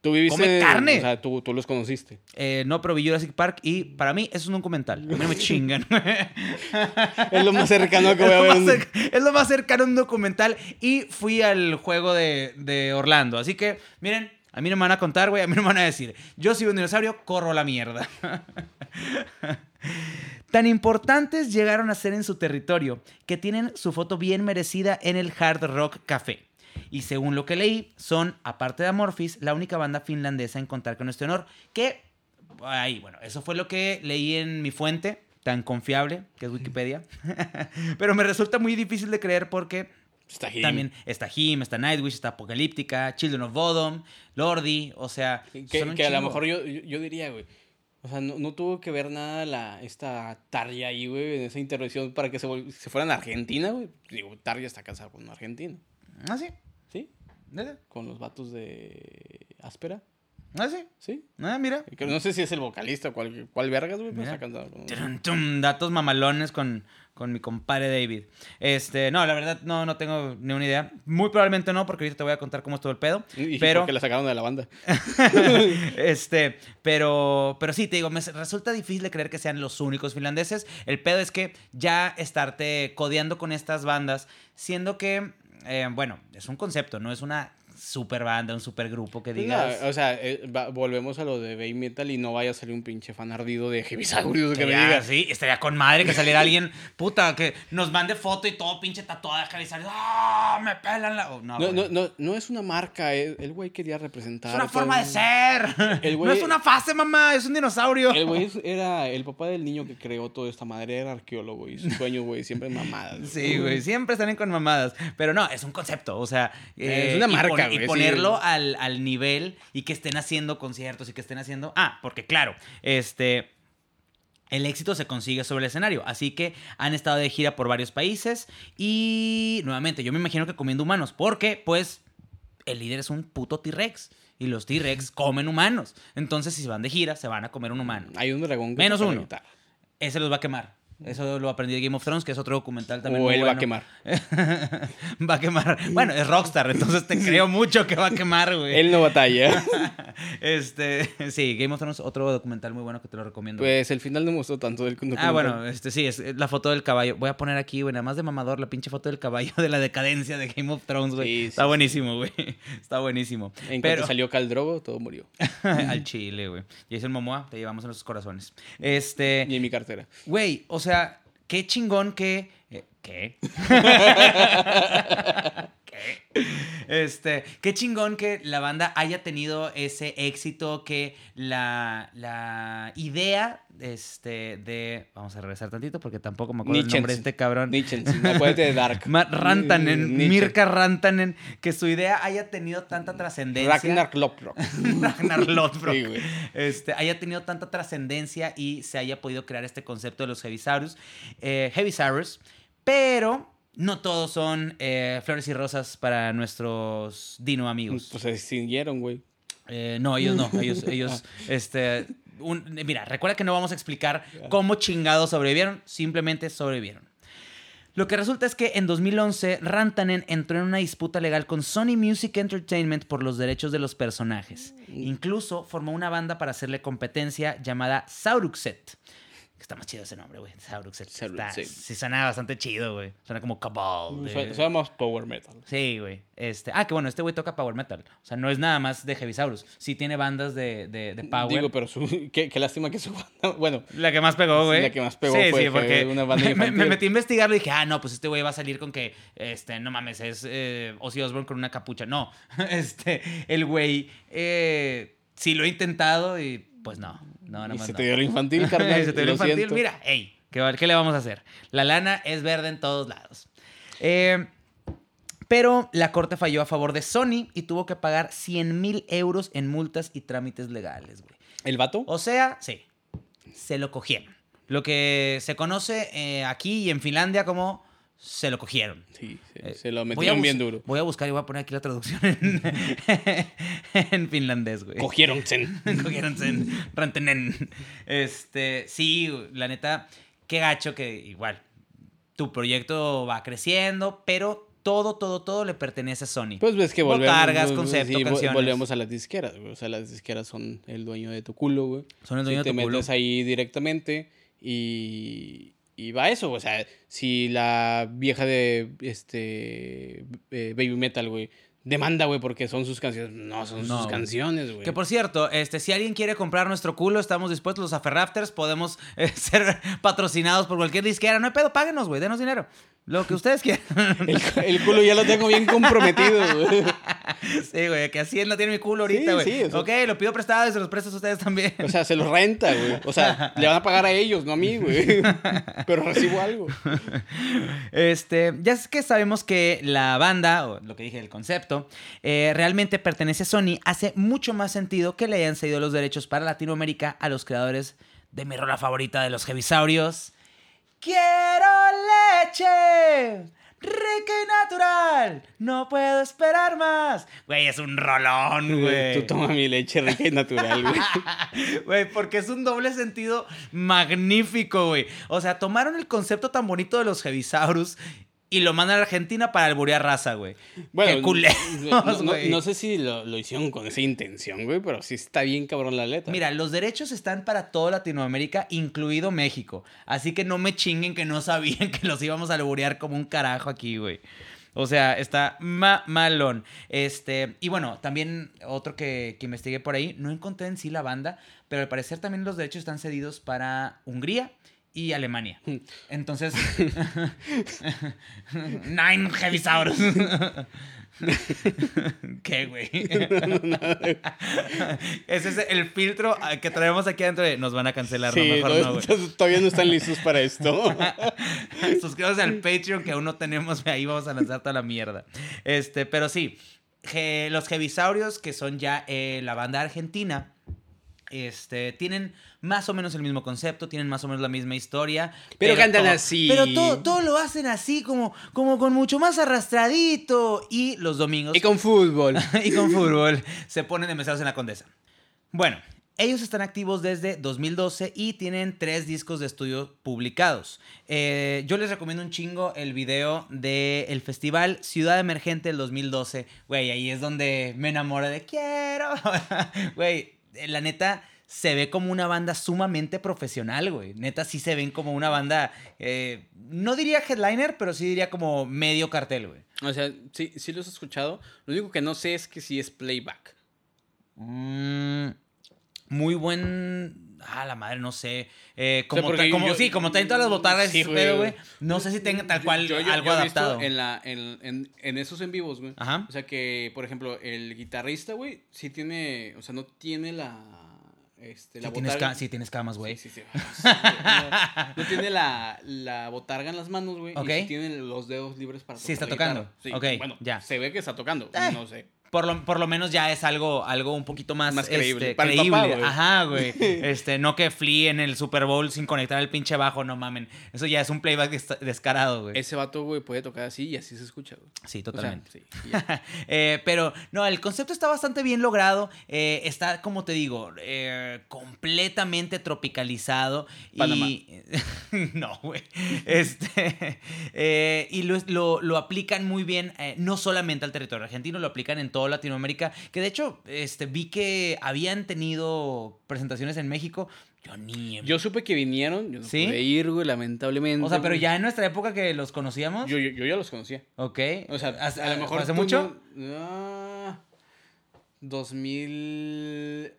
Tú viviste. Come carne. O sea, tú, tú los conociste. eh, no, pero vi Jurassic Park y para mí eso es un documental. A mí no me chingan. Es lo más cercano que voy a es, ver. un- es lo más cercano a un documental. Y fui al juego de, de Orlando. Así que, miren, a mí no me van a contar, güey. A mí no me van a decir. Yo soy un dinosaurio, corro la mierda. Tan importantes llegaron a ser en su territorio que tienen su foto bien merecida en el Hard Rock Café. Y según lo que leí, son, aparte de Amorphis, la única banda finlandesa en contar con este honor. Que, ahí, bueno, eso fue lo que leí en mi fuente, tan confiable, que es Wikipedia. Pero me resulta muy difícil de creer porque Está Him. También está Him, está Nightwish, está Apocalíptica, Children of Bodom, Lordi, o sea... Que, a lo mejor yo, yo, yo diría, güey. O sea, no, no tuvo que ver nada la, esta Tarja ahí, güey, en esa intervención para que se, se fueran a Argentina, güey. Digo, Tarja está casado con un argentino. ¿Ah, sí? ¿Sí? ¿Neta? Con los vatos de Áspera. ¿Ah, sí? ¿Sí? Ah, mira. Que no sé si es el vocalista o cuál, cuál vergas, güey, pero está con tum, datos mamalones con, con mi compadre David. Este, no, la verdad no, no tengo ni una idea. Muy probablemente no, porque ahorita te voy a contar cómo estuvo el pedo. Y pero, porque la sacaron de la banda. este, pero, pero sí, te digo, me resulta difícil de creer que sean los únicos finlandeses. El pedo es que ya estarte codeando con estas bandas, siendo que, eh, bueno, es un concepto, no es una super banda, un super grupo que digas. No, o sea, eh, va- volvemos a lo de Bay Metal y no vaya a salir un pinche fan ardido de Heavisaurius que me diga. Sí, estaría con madre que saliera alguien, puta, que nos mande foto y todo pinche tatuada de Javi Sarias, ¡Ah! Me pelan la. oh, no, No, no, no, no es una marca, eh, el güey quería representar. Es una forma de el- ser. El no es una fase, mamá, es un dinosaurio. El güey era el papá del niño que creó toda esta madre, era arqueólogo y su sueño, güey, siempre mamadas. Sí, güey, siempre salen con mamadas. Pero no, es un concepto, o sea. Es eh, una y marca, Y sí. ponerlo al, al nivel y que estén haciendo conciertos y que estén haciendo. Ah, porque claro, este. El éxito se consigue sobre el escenario, así que han estado de gira por varios países y nuevamente yo me imagino que comiendo humanos, porque pues el líder es un puto T-Rex y los T-Rex comen humanos, entonces si se van de gira se van a comer un humano. Hay un dragón que Menos uno. Ese los va a quemar. Eso lo aprendí de Game of Thrones, que es otro documental también. O muy él va a quemar. va a quemar. Bueno, es Rockstar, entonces te creo mucho que va a quemar, güey. Él no batalla. Este, sí, Game of Thrones, otro documental muy bueno que te lo recomiendo. pues el final no mostró tanto del ah, bueno, este sí, es la foto del caballo. Voy a poner aquí, güey, nada más de mamador, la pinche foto del caballo de la decadencia de Game of Thrones, güey. Sí, sí, Está buenísimo, güey. Está buenísimo. En Pero cuanto salió Caldrogo, todo murió. al chile, güey. Jason Momoa, te llevamos en nuestros corazones. Este, Y en mi cartera. Güey, o sea, qué chingón que. eh, ¿Qué? Este, qué chingón que la banda haya tenido ese éxito, que la, la idea este, de. Vamos a regresar tantito porque tampoco me acuerdo el nombre de este cabrón. Nichensen, acuérdate de Dark. Rantanen. Mirka Rantanen, que su idea haya tenido tanta trascendencia. Ragnar Lothbrok. Ragnar Lothbrok. Sí, este, haya tenido tanta trascendencia y se haya podido crear este concepto de los Heavisaurus. Eh, Heavisaurus, pero no todos son eh, flores y rosas para nuestros dino amigos. Pues se extinguieron, güey. Eh, no, ellos no. Ellos, ellos, este. un- mira, recuerda que no vamos a explicar cómo chingados sobrevivieron, simplemente sobrevivieron. Lo que resulta es que en 2011 Rantanen entró en una disputa legal con Sony Music Entertainment por los derechos de los personajes. Incluso formó una banda para hacerle competencia llamada Sauruxet. Está más chido ese nombre, güey. Sauruxet. Está- Sauruxet. Sí, suena bastante chido, güey. Suena como Cabal. de- Suena suena más power metal. Sí, güey. Este, ah, que bueno, este güey toca power metal. O sea, no es nada más de Heavisaurus. Sí tiene bandas de, de, de power. Digo, pero su, qué, qué lástima que su banda. Bueno, la que más pegó, güey. La que más pegó sí, fue sí, porque que una banda me, me- metí a investigarlo y dije, ah, no, pues este güey va a salir con que, este, no mames, es eh, Ozzy Osbourne con una capucha. No, este, el güey eh, sí lo he intentado y pues no, no, nada y más se no. te dio lo infantil, carnal. Se te dio lo infantil. siento. Mira, hey, ¿qué, va- qué le vamos a hacer? La lana es verde en todos lados. Eh, pero la corte falló a favor de Sony y tuvo que pagar 100 mil euros en multas y trámites legales, güey. ¿El vato? O sea, sí, se lo cogieron. Lo que se conoce eh, aquí y en Finlandia como se lo cogieron. Sí, sí, Eh, se lo metieron bien duro. Voy a buscar y voy a poner aquí la traducción en, en finlandés, güey. Cogieron Zen. Cogieron en Rantenen. Este, sí, la neta, qué gacho que igual tu proyecto va creciendo, pero todo, todo, todo le pertenece a Sony. Pues ves que volvemos. Pues, concepto, vo- canciones. Volvemos a las disqueras, güey. O sea, las disqueras son el dueño de tu culo, güey. Son el Si dueño te de tu culo. metes ahí directamente y, y va eso, o sea, si la vieja de este eh, Baby Metal, güey, demanda, güey, porque son sus canciones. No, son No, sus canciones, güey. Que por cierto, este, si alguien quiere comprar nuestro culo, estamos dispuestos, los Aferrafters, podemos eh, ser patrocinados por cualquier disquera. No hay pedo, páguenos, güey, denos dinero. Lo que ustedes quieran. El, el culo ya lo tengo bien comprometido, güey. Sí, güey, que Hacienda tiene mi culo ahorita, güey. Sí, ok, lo pido prestado y se los prestas a ustedes también. O sea, se los renta, güey. O sea, le van a pagar a ellos, no a mí, güey. Pero recibo algo. Este, ya es que sabemos que la banda, o lo que dije, el concepto, eh, realmente pertenece a Sony, hace mucho más sentido que le hayan cedido los derechos para Latinoamérica a los creadores de mi rola favorita de los Heavisaurios. ¡Quiero leche! ¡Rica y natural! ¡No puedo esperar más! Güey, es un rolón, güey. Tú toma mi leche rica y natural, güey. Güey, porque es un doble sentido magnífico, güey. O sea, tomaron el concepto tan bonito de los Heavisaurus y lo mandan a Argentina para alburear raza, güey. Qué culeros, no, no- güey. no sé si lo, lo hicieron con esa intención, güey, pero sí está bien cabrón la letra. Mira, los derechos están para toda Latinoamérica, incluido México. Así que no me chinguen que no sabían que los íbamos a alburear como un carajo aquí, güey. O sea, está ma malón. Este, y bueno, también otro que, que investigué por ahí, no encontré en sí la banda, pero al parecer también los derechos están cedidos para Hungría y Alemania. Entonces, Nine Heavisaurus. ¿Qué, güey? Ese es el filtro que traemos aquí adentro de nos van a cancelar, sí, no, mejor no, no, güey. todavía no están listos para esto. Suscríbanse al Patreon que aún no tenemos, ahí vamos a lanzar toda la mierda. Este, pero sí, los Heavisaurios, que son ya eh, la banda argentina, este, tienen más o menos el mismo concepto, tienen más o menos la misma historia. Pero cantan todo- así. Pero todo, todo lo hacen así, como, como con mucho más arrastradito. Y los domingos y con fútbol. y con fútbol se ponen de meseros en la Condesa. Bueno, ellos están activos desde 2012 y tienen tres discos de estudio publicados. Eh, yo les recomiendo un chingo el video del festival Ciudad Emergente del 2012. Güey, ahí es donde me enamoro de quiero. Güey, la neta se ve como una banda sumamente profesional, güey. Neta sí se ven como una banda, eh, no diría headliner, pero sí diría como medio cartel, güey. O sea, sí, sí los he escuchado. Lo único que no sé es que si es playback. Mm, muy buen. Ah, la madre, no sé. Eh, como, como yo- sí, como traen todas las botargas Sí, güey. No sé si tenga tal cual Yo- yo- algo adaptado. En, la, en, en, en esos en vivos, güey. Ajá. O sea que, por ejemplo, el guitarrista, güey, sí tiene. O sea, no tiene la. Este, la Sí tienes, botarga. sí tienes camas, güey. Sí, sí, sí. No, no tiene la, la botarga en las manos, güey. Y sí tiene los dedos libres para Sí, está tocando. Ok, bueno, ya. Se ve que está tocando. Eh. No sé. Por lo, por lo menos ya es algo, algo un poquito más, Más creíble. este, Para el creíble. papá, güey. Ajá, güey. Este, no que Flea en el Super Bowl sin conectar el pinche bajo, no mamen. Eso ya es un playback des- descarado, güey. Ese vato, güey, puede tocar así y así se escucha, güey. Sí, O sea, totalmente. sí. Eh, pero no, el concepto está bastante bien logrado. eh, está, como te digo, eh, completamente tropicalizado. Panamá. Y. no, güey. Este. y lo, lo- lo aplican muy bien, no solamente al territorio argentino, lo aplican en Latinoamérica. Que de hecho, este, vi que habían tenido presentaciones en México. Yo ni. Yo supe que vinieron, yo no ¿Sí? pude ir, güey, lamentablemente. o sea, pero güey. ya en nuestra época que los conocíamos. Yo, yo, yo ya los conocía. ok. O sea, ¿Hace- a lo mejor. ¿Hace mucho? no- Ah, 2000.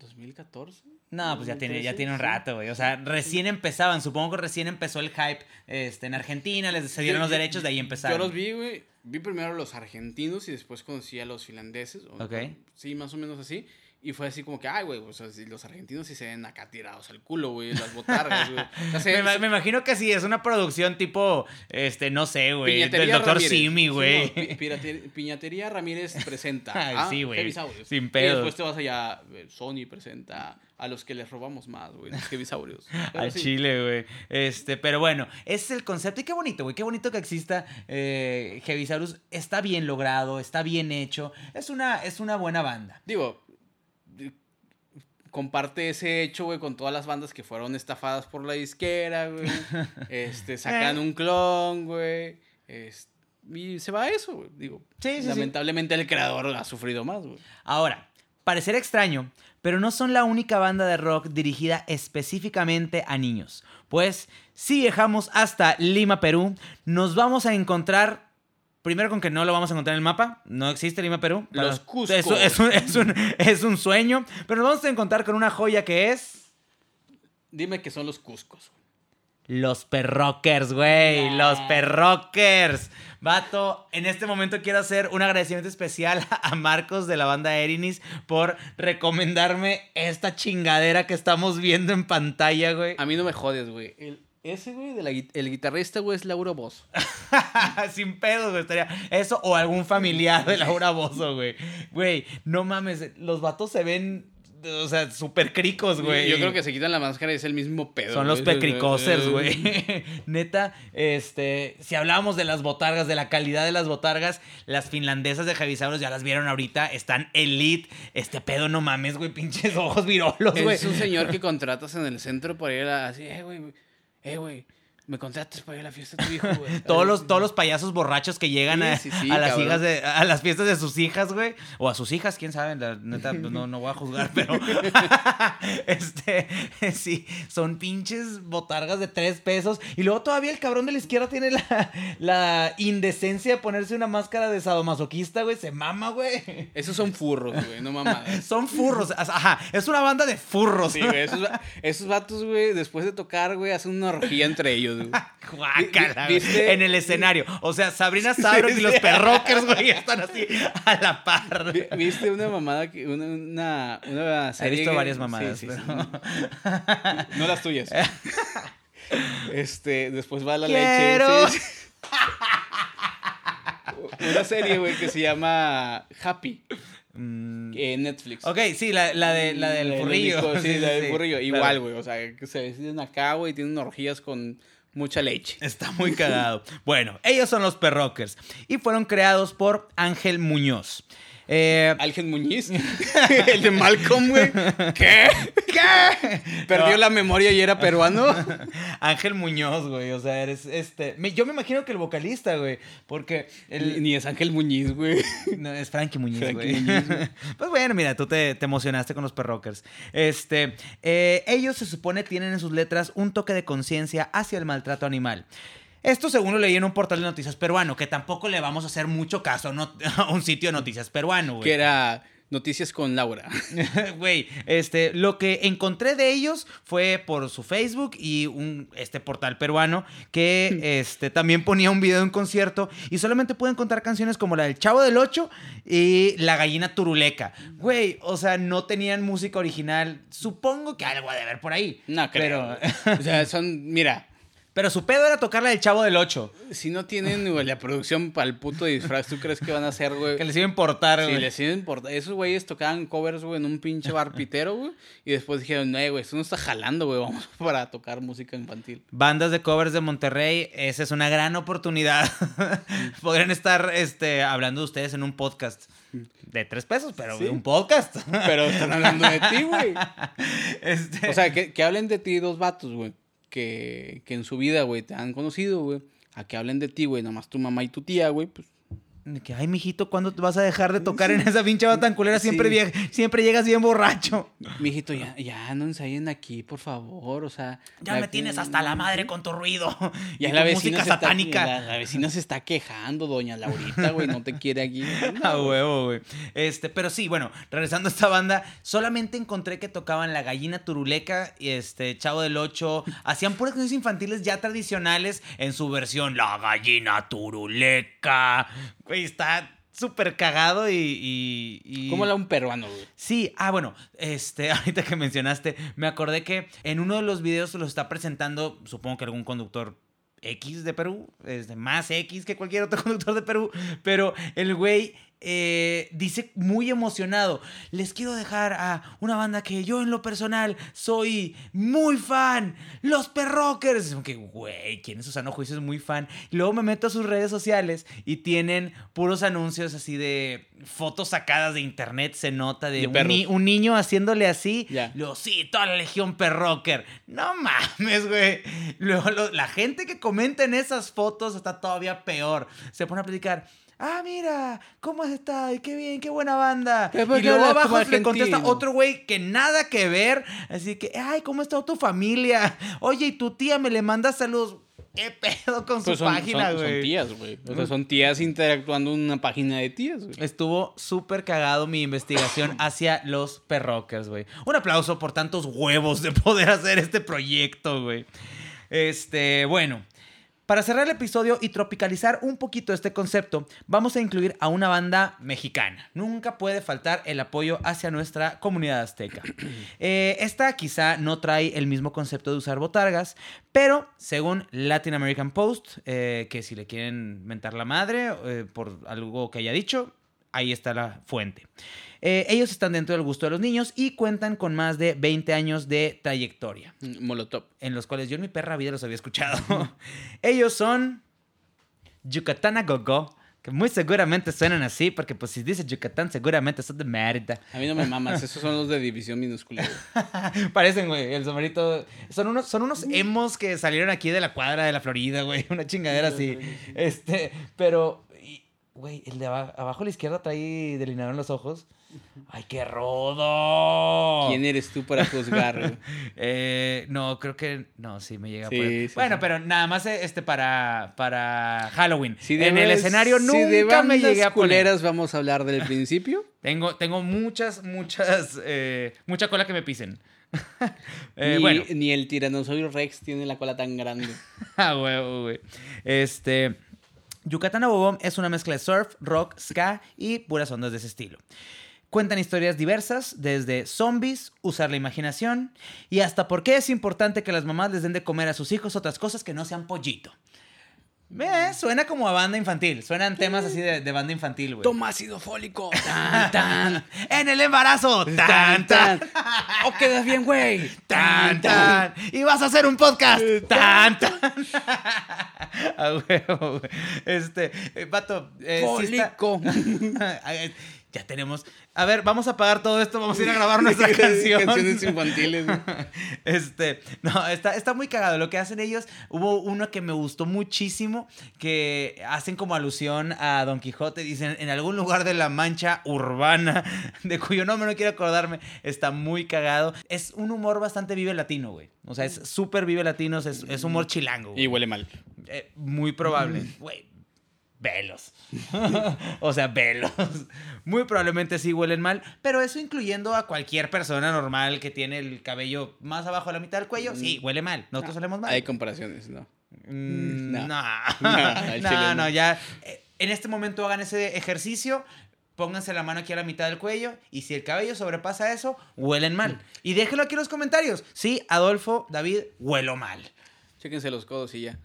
2014. No, pues ya tiene, ya 2013, tiene un rato, güey. O sea, recién empezaban. Supongo que recién empezó el hype este, en Argentina. Les cedieron los derechos, de ahí empezaron. Yo los vi, güey. Vi primero a los argentinos y después conocí a los finlandeses. o- Ok. Sí, más o menos así. Y fue así como que, ay, güey, o sea, si los argentinos sí se ven acá tirados al culo, güey, las botargas, güey. O sea, se- Me, imagino que sí, es una producción tipo, este, no sé, güey. Del doctor Ramírez. Simi, Sí, güey. no, pi- pirate- Piñatería Ramírez presenta. Ay, a sí, güey. Sin Y pedos. después te vas allá, eh, Sony presenta a los que les robamos más, güey, los Heavisaurios. Al sí. chile, güey. Este, pero bueno, ese es el concepto. Y qué bonito, güey. Qué bonito que exista eh, Heavisaurus. Está bien logrado, está bien hecho. Es una, es una buena banda. Digo, di- comparte ese hecho, güey, con todas las bandas que fueron estafadas por la disquera, güey. Este, sacan Eh. un clon, güey. y se va a eso, güey. Digo, Sí, sí, sí. lamentablemente el creador ha sufrido más, güey. Ahora, parecerá extraño, pero no son la única banda de rock dirigida específicamente a niños. Pues si viajamos hasta Lima, Perú, nos vamos a encontrar... Primero con que no lo vamos a encontrar en el mapa, no existe Lima, Perú. Los Cusco. Es, un- es un, es un- es un sueño, pero nos vamos a encontrar con una joya que es... Dime que son los Cuscos. Los perrockers, güey. Los perrockers. Vato, en este momento quiero hacer un agradecimiento especial a Marcos de la banda Erinis por recomendarme esta chingadera que estamos viendo en pantalla, güey. A mí no me jodes, güey. El, ese, güey, de la el guitarrista, güey, es Laura Voz. Sin pedo, güey. Estaría eso o algún familiar de Laura Bozo, güey. Güey, no mames. Los vatos se ven, o sea, súper cricos, güey. Yo creo que se quitan la máscara y es el mismo pedo. Son los güey. pecricosers, güey. Neta, este, si hablábamos de las botargas, de la calidad de las botargas, las finlandesas de Javisauros ya las vieron ahorita, están elite. Este pedo, no mames, güey, pinches ojos virolos, güey. Es un señor que contratas en el centro para ir a... Así, eh, güey, eh, güey, me contratas para ir a la fiesta de tu hijo, güey. Todos los, todos los payasos borrachos que llegan Sí, a, sí, sí, a las hijas de, a las fiestas de sus hijas, güey. O a sus hijas, quién sabe, la neta, pues, no, no voy a juzgar, pero este sí, son pinches botargas de tres pesos. Y luego todavía el cabrón de la izquierda tiene la, la indecencia de ponerse una máscara de sadomasoquista, güey. Se mama, güey. Esos son furros, güey, no mamadas. Son furros. Ajá, es una banda de furros. Sí, güey, esos, esos vatos, güey, después de tocar, güey, hacen una orgía entre ellos, güey. Guácala, Vi- güey, ¿viste? En el escenario. O sea, Sabrina Sabro y los perrockers, güey, están así a la par. Vi- ¿Viste una mamada que una, una, una He serie visto que- varias mamadas, Sí, sí, sí. pero... No las tuyas. Este, después va la Quiero. leche. Una serie, güey, que se llama Happy Mm, en Netflix. ok, sí, la, la, de, la del único, Sí, la del claro. Igual, güey. O sea, que se deciden acá, güey, y tienen orgías con mucha leche. Está muy cagado. Bueno, ellos son los perrockers y fueron creados por Ángel Muñoz. Eh, Algen Muñiz, el de Malcolm, güey. ¿Qué? ¿Qué? Perdió No. la memoria y era peruano. Ángel Muñoz, güey. O sea, eres este. me- yo me imagino que el vocalista, güey. Porque el, Ni es Ángel Muñiz, güey. No, es Frankie Muñiz, Frankie güey. Muñiz, güey. pues bueno, mira, tú te, te emocionaste con los perrockers. Este, eh, ellos se supone tienen en sus letras un toque de conciencia hacia el maltrato animal. Esto según lo leí en un portal de noticias peruano, que tampoco le vamos a hacer mucho caso a no- a un sitio de noticias peruano, güey. Que era Noticias con Laura. Güey, este, lo que encontré de ellos fue por su Facebook y un, este portal peruano que este, también ponía un video de un concierto y solamente pueden contar canciones como la del Chavo del Ocho y La Gallina Turuleca. Güey, o sea, no tenían música original. Supongo que algo ha de haber por ahí. No, creo. Pero, O sea, son, mira, pero su pedo era tocar la del Chavo del Ocho, si no tienen, güey, la producción para el puto disfraz, ¿tú crees que van a hacer, güey? que les iba a importar, Si güey. les iba a importar. Esos güeyes tocaban covers, güey, en un pinche bar pitero, güey. Y después dijeron, no, güey, esto no está jalando, güey, vamos para tocar música infantil. Bandas de covers de Monterrey, esa es una gran oportunidad. Podrían estar este, hablando de ustedes en un podcast de tres pesos, pero Sí. un podcast. Pero están hablando de ti, güey. Este, O sea, que, que hablen de ti dos vatos, güey. Que, que en su vida, güey, te han conocido, güey. A que hablen de ti, güey, nomás tu mamá y tu tía, güey, pues. Que, ay, mijito, ¿cuándo te vas a dejar de tocar en esa pinche bata tan culera? Siempre, Sí. siempre llegas bien borracho. Mijito, ya, ya no ensayen aquí, por favor, o sea. Ya me que- tienes hasta la madre con tu ruido. Ya y la tu música está- satánica. la, la vecina se está quejando, doña Laurita, güey, no te quiere aquí. A huevo, güey. Este, pero sí, bueno, regresando a esta banda, solamente encontré que tocaban La Gallina Turuleca y este, Chavo del Ocho. Hacían puras canciones infantiles ya tradicionales en su versión La Gallina Turuleca. Güey, está súper cagado y... y, y- ¿Cómo la un peruano, güey? Sí, ah, bueno, este, ahorita que mencionaste, me acordé que en uno de los videos lo está presentando, supongo que algún conductor X de Perú, este, más X que cualquier otro conductor de Perú, pero el güey eh, dice muy emocionado, les quiero dejar a una banda que yo en lo personal soy muy fan, los Perrockers. Que, güey, ¿quién es Susano Juicio es muy fan? Y luego me meto a sus redes sociales y tienen puros anuncios así de fotos sacadas de internet, se nota de, De un, perros. ni- un niño haciéndole así. Ya. Luego, sí, toda la legión Perrocker. No mames, güey. Luego lo- la gente que comenta en esas fotos está todavía peor. Se pone a platicar. Ah, mira, ¿cómo has estado? Y qué bien, qué buena banda. Pero ¿por Y luego abajo le contesta otro güey que nada que ver. Así que, ay, ¿cómo está tu familia? Oye, y tu tía me le manda saludos. ¿Qué pedo con su Pues son, página, son- son güey? tías, güey. O sea, son tías interactuando en una página de tías, güey. Estuvo súper cagado mi investigación hacia los perrockers, güey. Un aplauso por tantos huevos de poder hacer este proyecto, güey. Este, bueno. Para cerrar el episodio y tropicalizar un poquito este concepto, vamos a incluir a una banda mexicana. Nunca puede faltar el apoyo hacia nuestra comunidad azteca. Eh, esta quizá no trae el mismo concepto de usar botargas, pero según Latin American Post, eh, que si le quieren mentar la madre eh, por algo que haya dicho, ahí está la fuente. Eh, ellos están dentro del gusto de los niños y cuentan con más de 20 años de trayectoria. Mm, Molotov. En los cuales yo en mi perra vida los había escuchado. ellos son Yucatán a Gogo. Que muy seguramente suenan así, porque pues si dice Yucatán, seguramente son de mierda. A mí no me mamas, esos son los de división minúscula. güey. Parecen, güey, el sombrerito. Son unos, son unos emos que salieron aquí de la cuadra de la Florida, güey. Una chingadera así. Este, pero, güey, el de aba- abajo a la izquierda trae delineado en los ojos. ¡Ay, qué rodo! ¿Quién eres tú para juzgar? güey? Eh, no, creo que. No, sí, me llega Sí, por sí, Bueno, sí. pero nada más eh, este para, para Halloween. Si en el escenario si nunca de me llegué a poner. culeras vamos a hablar del principio. Tengo, tengo muchas, muchas. eh, mucha cola que me pisen. Eh, ni, bueno. ni el tiranosaurio Rex tiene la cola tan grande. Ah, huevo, güey. Este. Yucatán a Bobom es una mezcla de surf, rock, ska y puras ondas de ese estilo. Cuentan historias diversas, desde zombies, usar la imaginación y hasta por qué es importante que las mamás les den de comer a sus hijos otras cosas que no sean pollito. Eh, suena como a banda infantil, suenan temas así de, de banda infantil, güey. Toma ácido fólico. Tan, tan. En el embarazo, tan, Tan. O quedas bien, güey. tan, tan. Y vas a hacer un podcast, tan, tan. A huevo, güey. Este, eh, vato, eh, sí está- Fólico. ya tenemos. A ver, vamos a pagar todo esto, vamos a ir a grabar nuestra canción. Canciones infantiles. Este, no, está, está muy cagado. Lo que hacen ellos, hubo uno que me gustó muchísimo, que hacen como alusión a Don Quijote, dicen, en algún lugar de la mancha urbana, de cuyo nombre no quiero acordarme, está muy cagado. Es un humor bastante vive latino, güey. O sea, es súper vive latino, es, es humor chilango. güey. Y huele mal. Eh, muy probable. Güey, velos. o sea, velos. Muy probablemente sí huelen mal, pero eso incluyendo a cualquier persona normal que tiene el cabello más abajo de la mitad del cuello, sí, huele mal. Nosotros olemos mal. Hay comparaciones, ¿no? Mm, No. no. No, No, no, no. ya. eh, En este momento hagan ese ejercicio. Pónganse la mano aquí a la mitad del cuello y si el cabello sobrepasa eso, huelen mal. Y déjenlo aquí en los comentarios. Sí, Adolfo, David, huelo mal. Chéquense los codos y ya.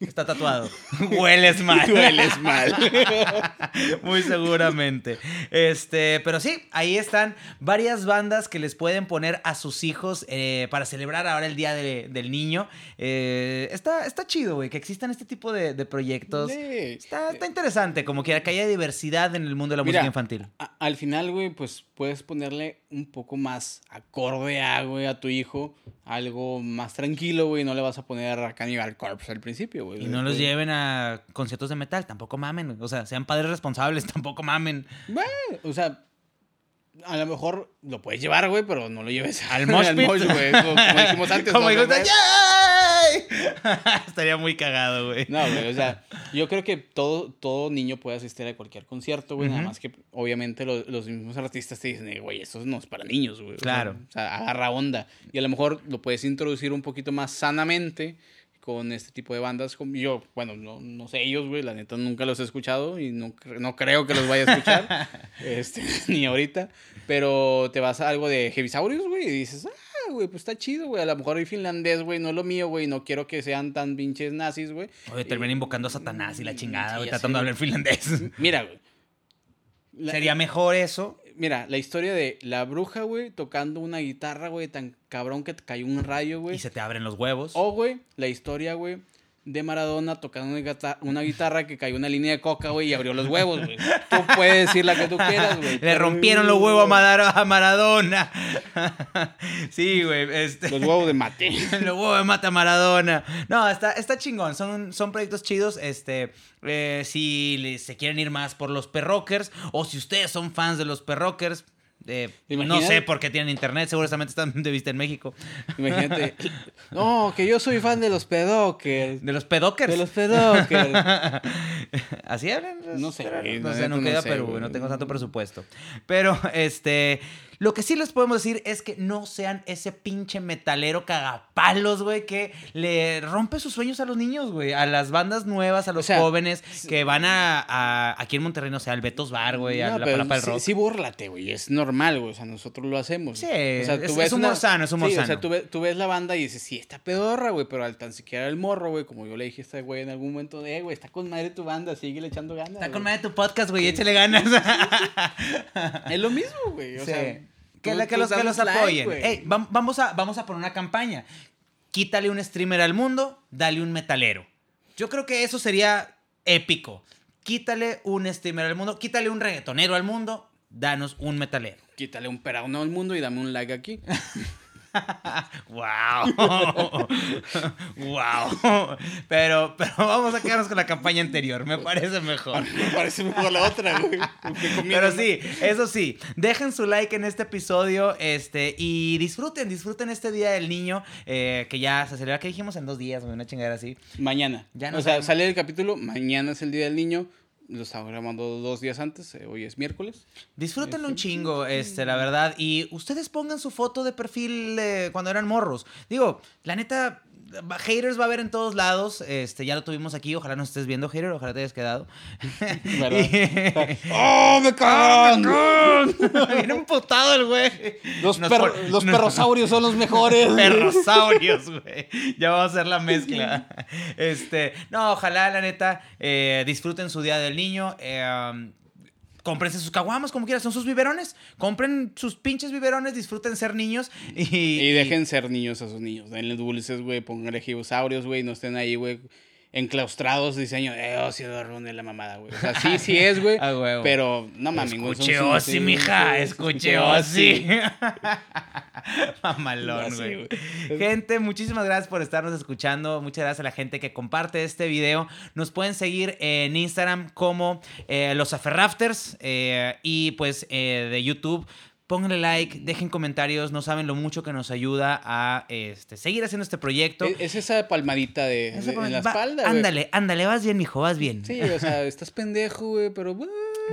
Está tatuado. Hueles mal. Hueles mal. Muy seguramente. Este, pero sí, ahí están varias bandas que les pueden poner a sus hijos eh, para celebrar ahora el Día de- del Niño. Eh, está, está chido, güey, que existan este tipo de, de proyectos. Sí. Está, está interesante, como que, que haya diversidad en el mundo de la Mira, música infantil. A- al final, güey, pues puedes ponerle un poco más acorde a, güey, a tu hijo. Algo más tranquilo, güey. No le vas a poner a Cannibal Corpse al principio, güey. Y no los lleven a conciertos de metal, tampoco mamen. O sea, sean padres responsables, tampoco mamen. Bueno, o sea, a lo mejor lo puedes llevar, güey, pero no lo lleves Al mosh güey. Como, como dijimos antes. Como ¿no? dijo, güey? Estaría muy cagado, güey. No, güey, o sea, yo creo que todo, todo niño puede asistir a cualquier concierto, güey, nada Ujú. más que obviamente lo- los mismos artistas te dicen, "Eh, güey, esto no es para niños, güey. Claro. O sea, agarra onda. Y a lo mejor lo puedes introducir un poquito más sanamente con este tipo de bandas. Yo, bueno, no, no sé ellos, güey, la neta nunca los he escuchado y no, no creo que los vaya a escuchar, este, ni ahorita. Pero te vas a algo de Heavisaurius, güey, y dices, ah, güey, pues está chido, güey. A lo mejor el finlandés, güey, no es lo mío, güey. No quiero que sean tan pinches nazis, güey. Oye, termina invocando a Satanás y la chingada, Sí, güey, tratando de hablar finlandés. Mira, güey. La- Sería mejor eso. Mira, la historia de la bruja, güey, tocando una guitarra, güey, tan cabrón que te cayó un rayo, güey. Y se te abren los huevos. O, güey, la historia, güey, de Maradona tocando una guitarra, una guitarra que cayó una línea de coca, güey, y abrió los huevos, güey. Tú puedes decir la que tú quieras, güey. Le rompieron los huevos a, a Maradona. sí, güey. Este, Los huevos de mate. los huevos de mata a Maradona. No, está, está chingón. Son, son proyectos chidos. Este, eh, si se quieren ir más por los perrockers o si ustedes son fans de los perrockers, Eh, no sé por qué tienen internet, seguramente están de vista en México. Imagínate. No, que yo soy fan de los pedokers. ¿De los pedokers? De los pedokers. ¿Así hablan? No sé. No, sé, no queda, pero no tengo tanto presupuesto. Pero, este... Lo que sí les podemos decir es que no sean ese pinche metalero cagapalos, güey, que le rompe sus sueños a los niños, güey. A las bandas nuevas, a los jóvenes que van a, Aquí en Monterrey, no sé, al Betos Bar, güey, a la Palapa del Rock. Sí, bórlate, güey. Es normal, güey. O sea, nosotros lo hacemos. Sí, o sea, tú es, ves humor sano, es humor sí, O sea, tú ves, la banda y dices, sí, está pedorra, güey, pero al tan siquiera el morro, güey, como yo le dije a este güey en algún momento, de, eh, güey, está con madre tu banda, sigue le echando ganas. Está con madre tu podcast, güey, échale ganas. es lo mismo, güey. O sea, que, que los, que los apoyen. vamos, a, vamos a poner una campaña. Quítale un streamer al mundo, dale un metalero. Yo creo que eso sería épico. Quítale un streamer al mundo, quítale un reggaetonero al mundo, danos un metalero. Quítale un perauno al mundo y dame un like aquí. wow. wow. Pero, pero vamos a quedarnos con la campaña anterior. Me parece mejor. Me parece mejor la otra, güey. Pero sí, eso sí. Dejen su like en este episodio. Este, y disfruten, disfruten este día del niño. Eh, que ya se celebra, que dijimos en dos días, una chingada así. Mañana. Ya no o sea, sale el capítulo, mañana es el día del niño lo estaba grabando dos días antes, eh, hoy es miércoles. Disfrútenlo un chingo, este, la verdad. Y ustedes pongan su foto de perfil cuando eran morros. Digo, la neta, haters va a haber en todos lados. Este, ya lo tuvimos aquí. Ojalá nos estés viendo, hater. Ojalá te hayas quedado. ¡Oh, me cagan! Viene emputado el güey. Los, los perrosaurios son los mejores. perrosaurios, güey. Ya vamos a hacer la mezcla. Este, no, ojalá, la neta, eh, disfruten su Día del Niño. Eh, cómprense sus caguamas como quieran, son sus biberones. Compren sus pinches biberones, disfruten ser niños y... Dejen ser niños a sus niños. Denle dulces, güey, pónganle gibosaurios, güey, no estén ahí, güey enclaustrados diseño. Eh, oh, sí, de la mamada, güey. O sea, sí, sí es, güey. ah, pero no mames, Escuche Osi, mija. Escuche Osi. Mamalón, güey. Gente, muchísimas gracias por estarnos escuchando. Muchas gracias a la gente que comparte este video. Nos pueden seguir en Instagram como eh, Los Aferrafters eh, y pues eh, de YouTube Pónganle like, dejen comentarios, no saben lo mucho que nos ayuda a este, seguir haciendo este proyecto. Es, esa palmadita de, en la espalda. Ándale, ándale, vas bien, mijo, vas bien. Sí, o sea, estás pendejo, güey, pero...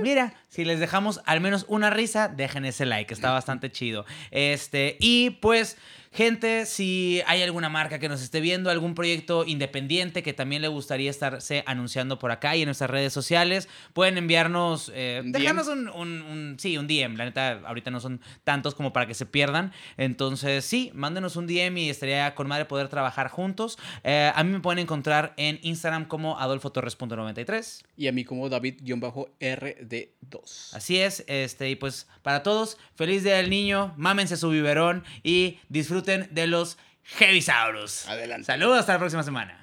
Mira, si les dejamos al menos una risa, dejen ese like, está bastante chido. Este, y pues... Gente, si hay alguna marca que nos esté viendo, algún proyecto independiente que también le gustaría estarse anunciando por acá y en nuestras redes sociales, pueden enviarnos, eh, dejarnos un, un, sí, un DM. La neta, ahorita no son tantos como para que se pierdan. Entonces, sí, mándenos un DM y estaría con madre poder trabajar juntos. Eh, a mí me pueden encontrar en Instagram como adolfotorres.93. Y a mí como David-RD2. Así es, este, y pues para todos, feliz día del niño, mámense su biberón y disfruten de los Heavisaurus. Adelante. Saludos, hasta la próxima semana.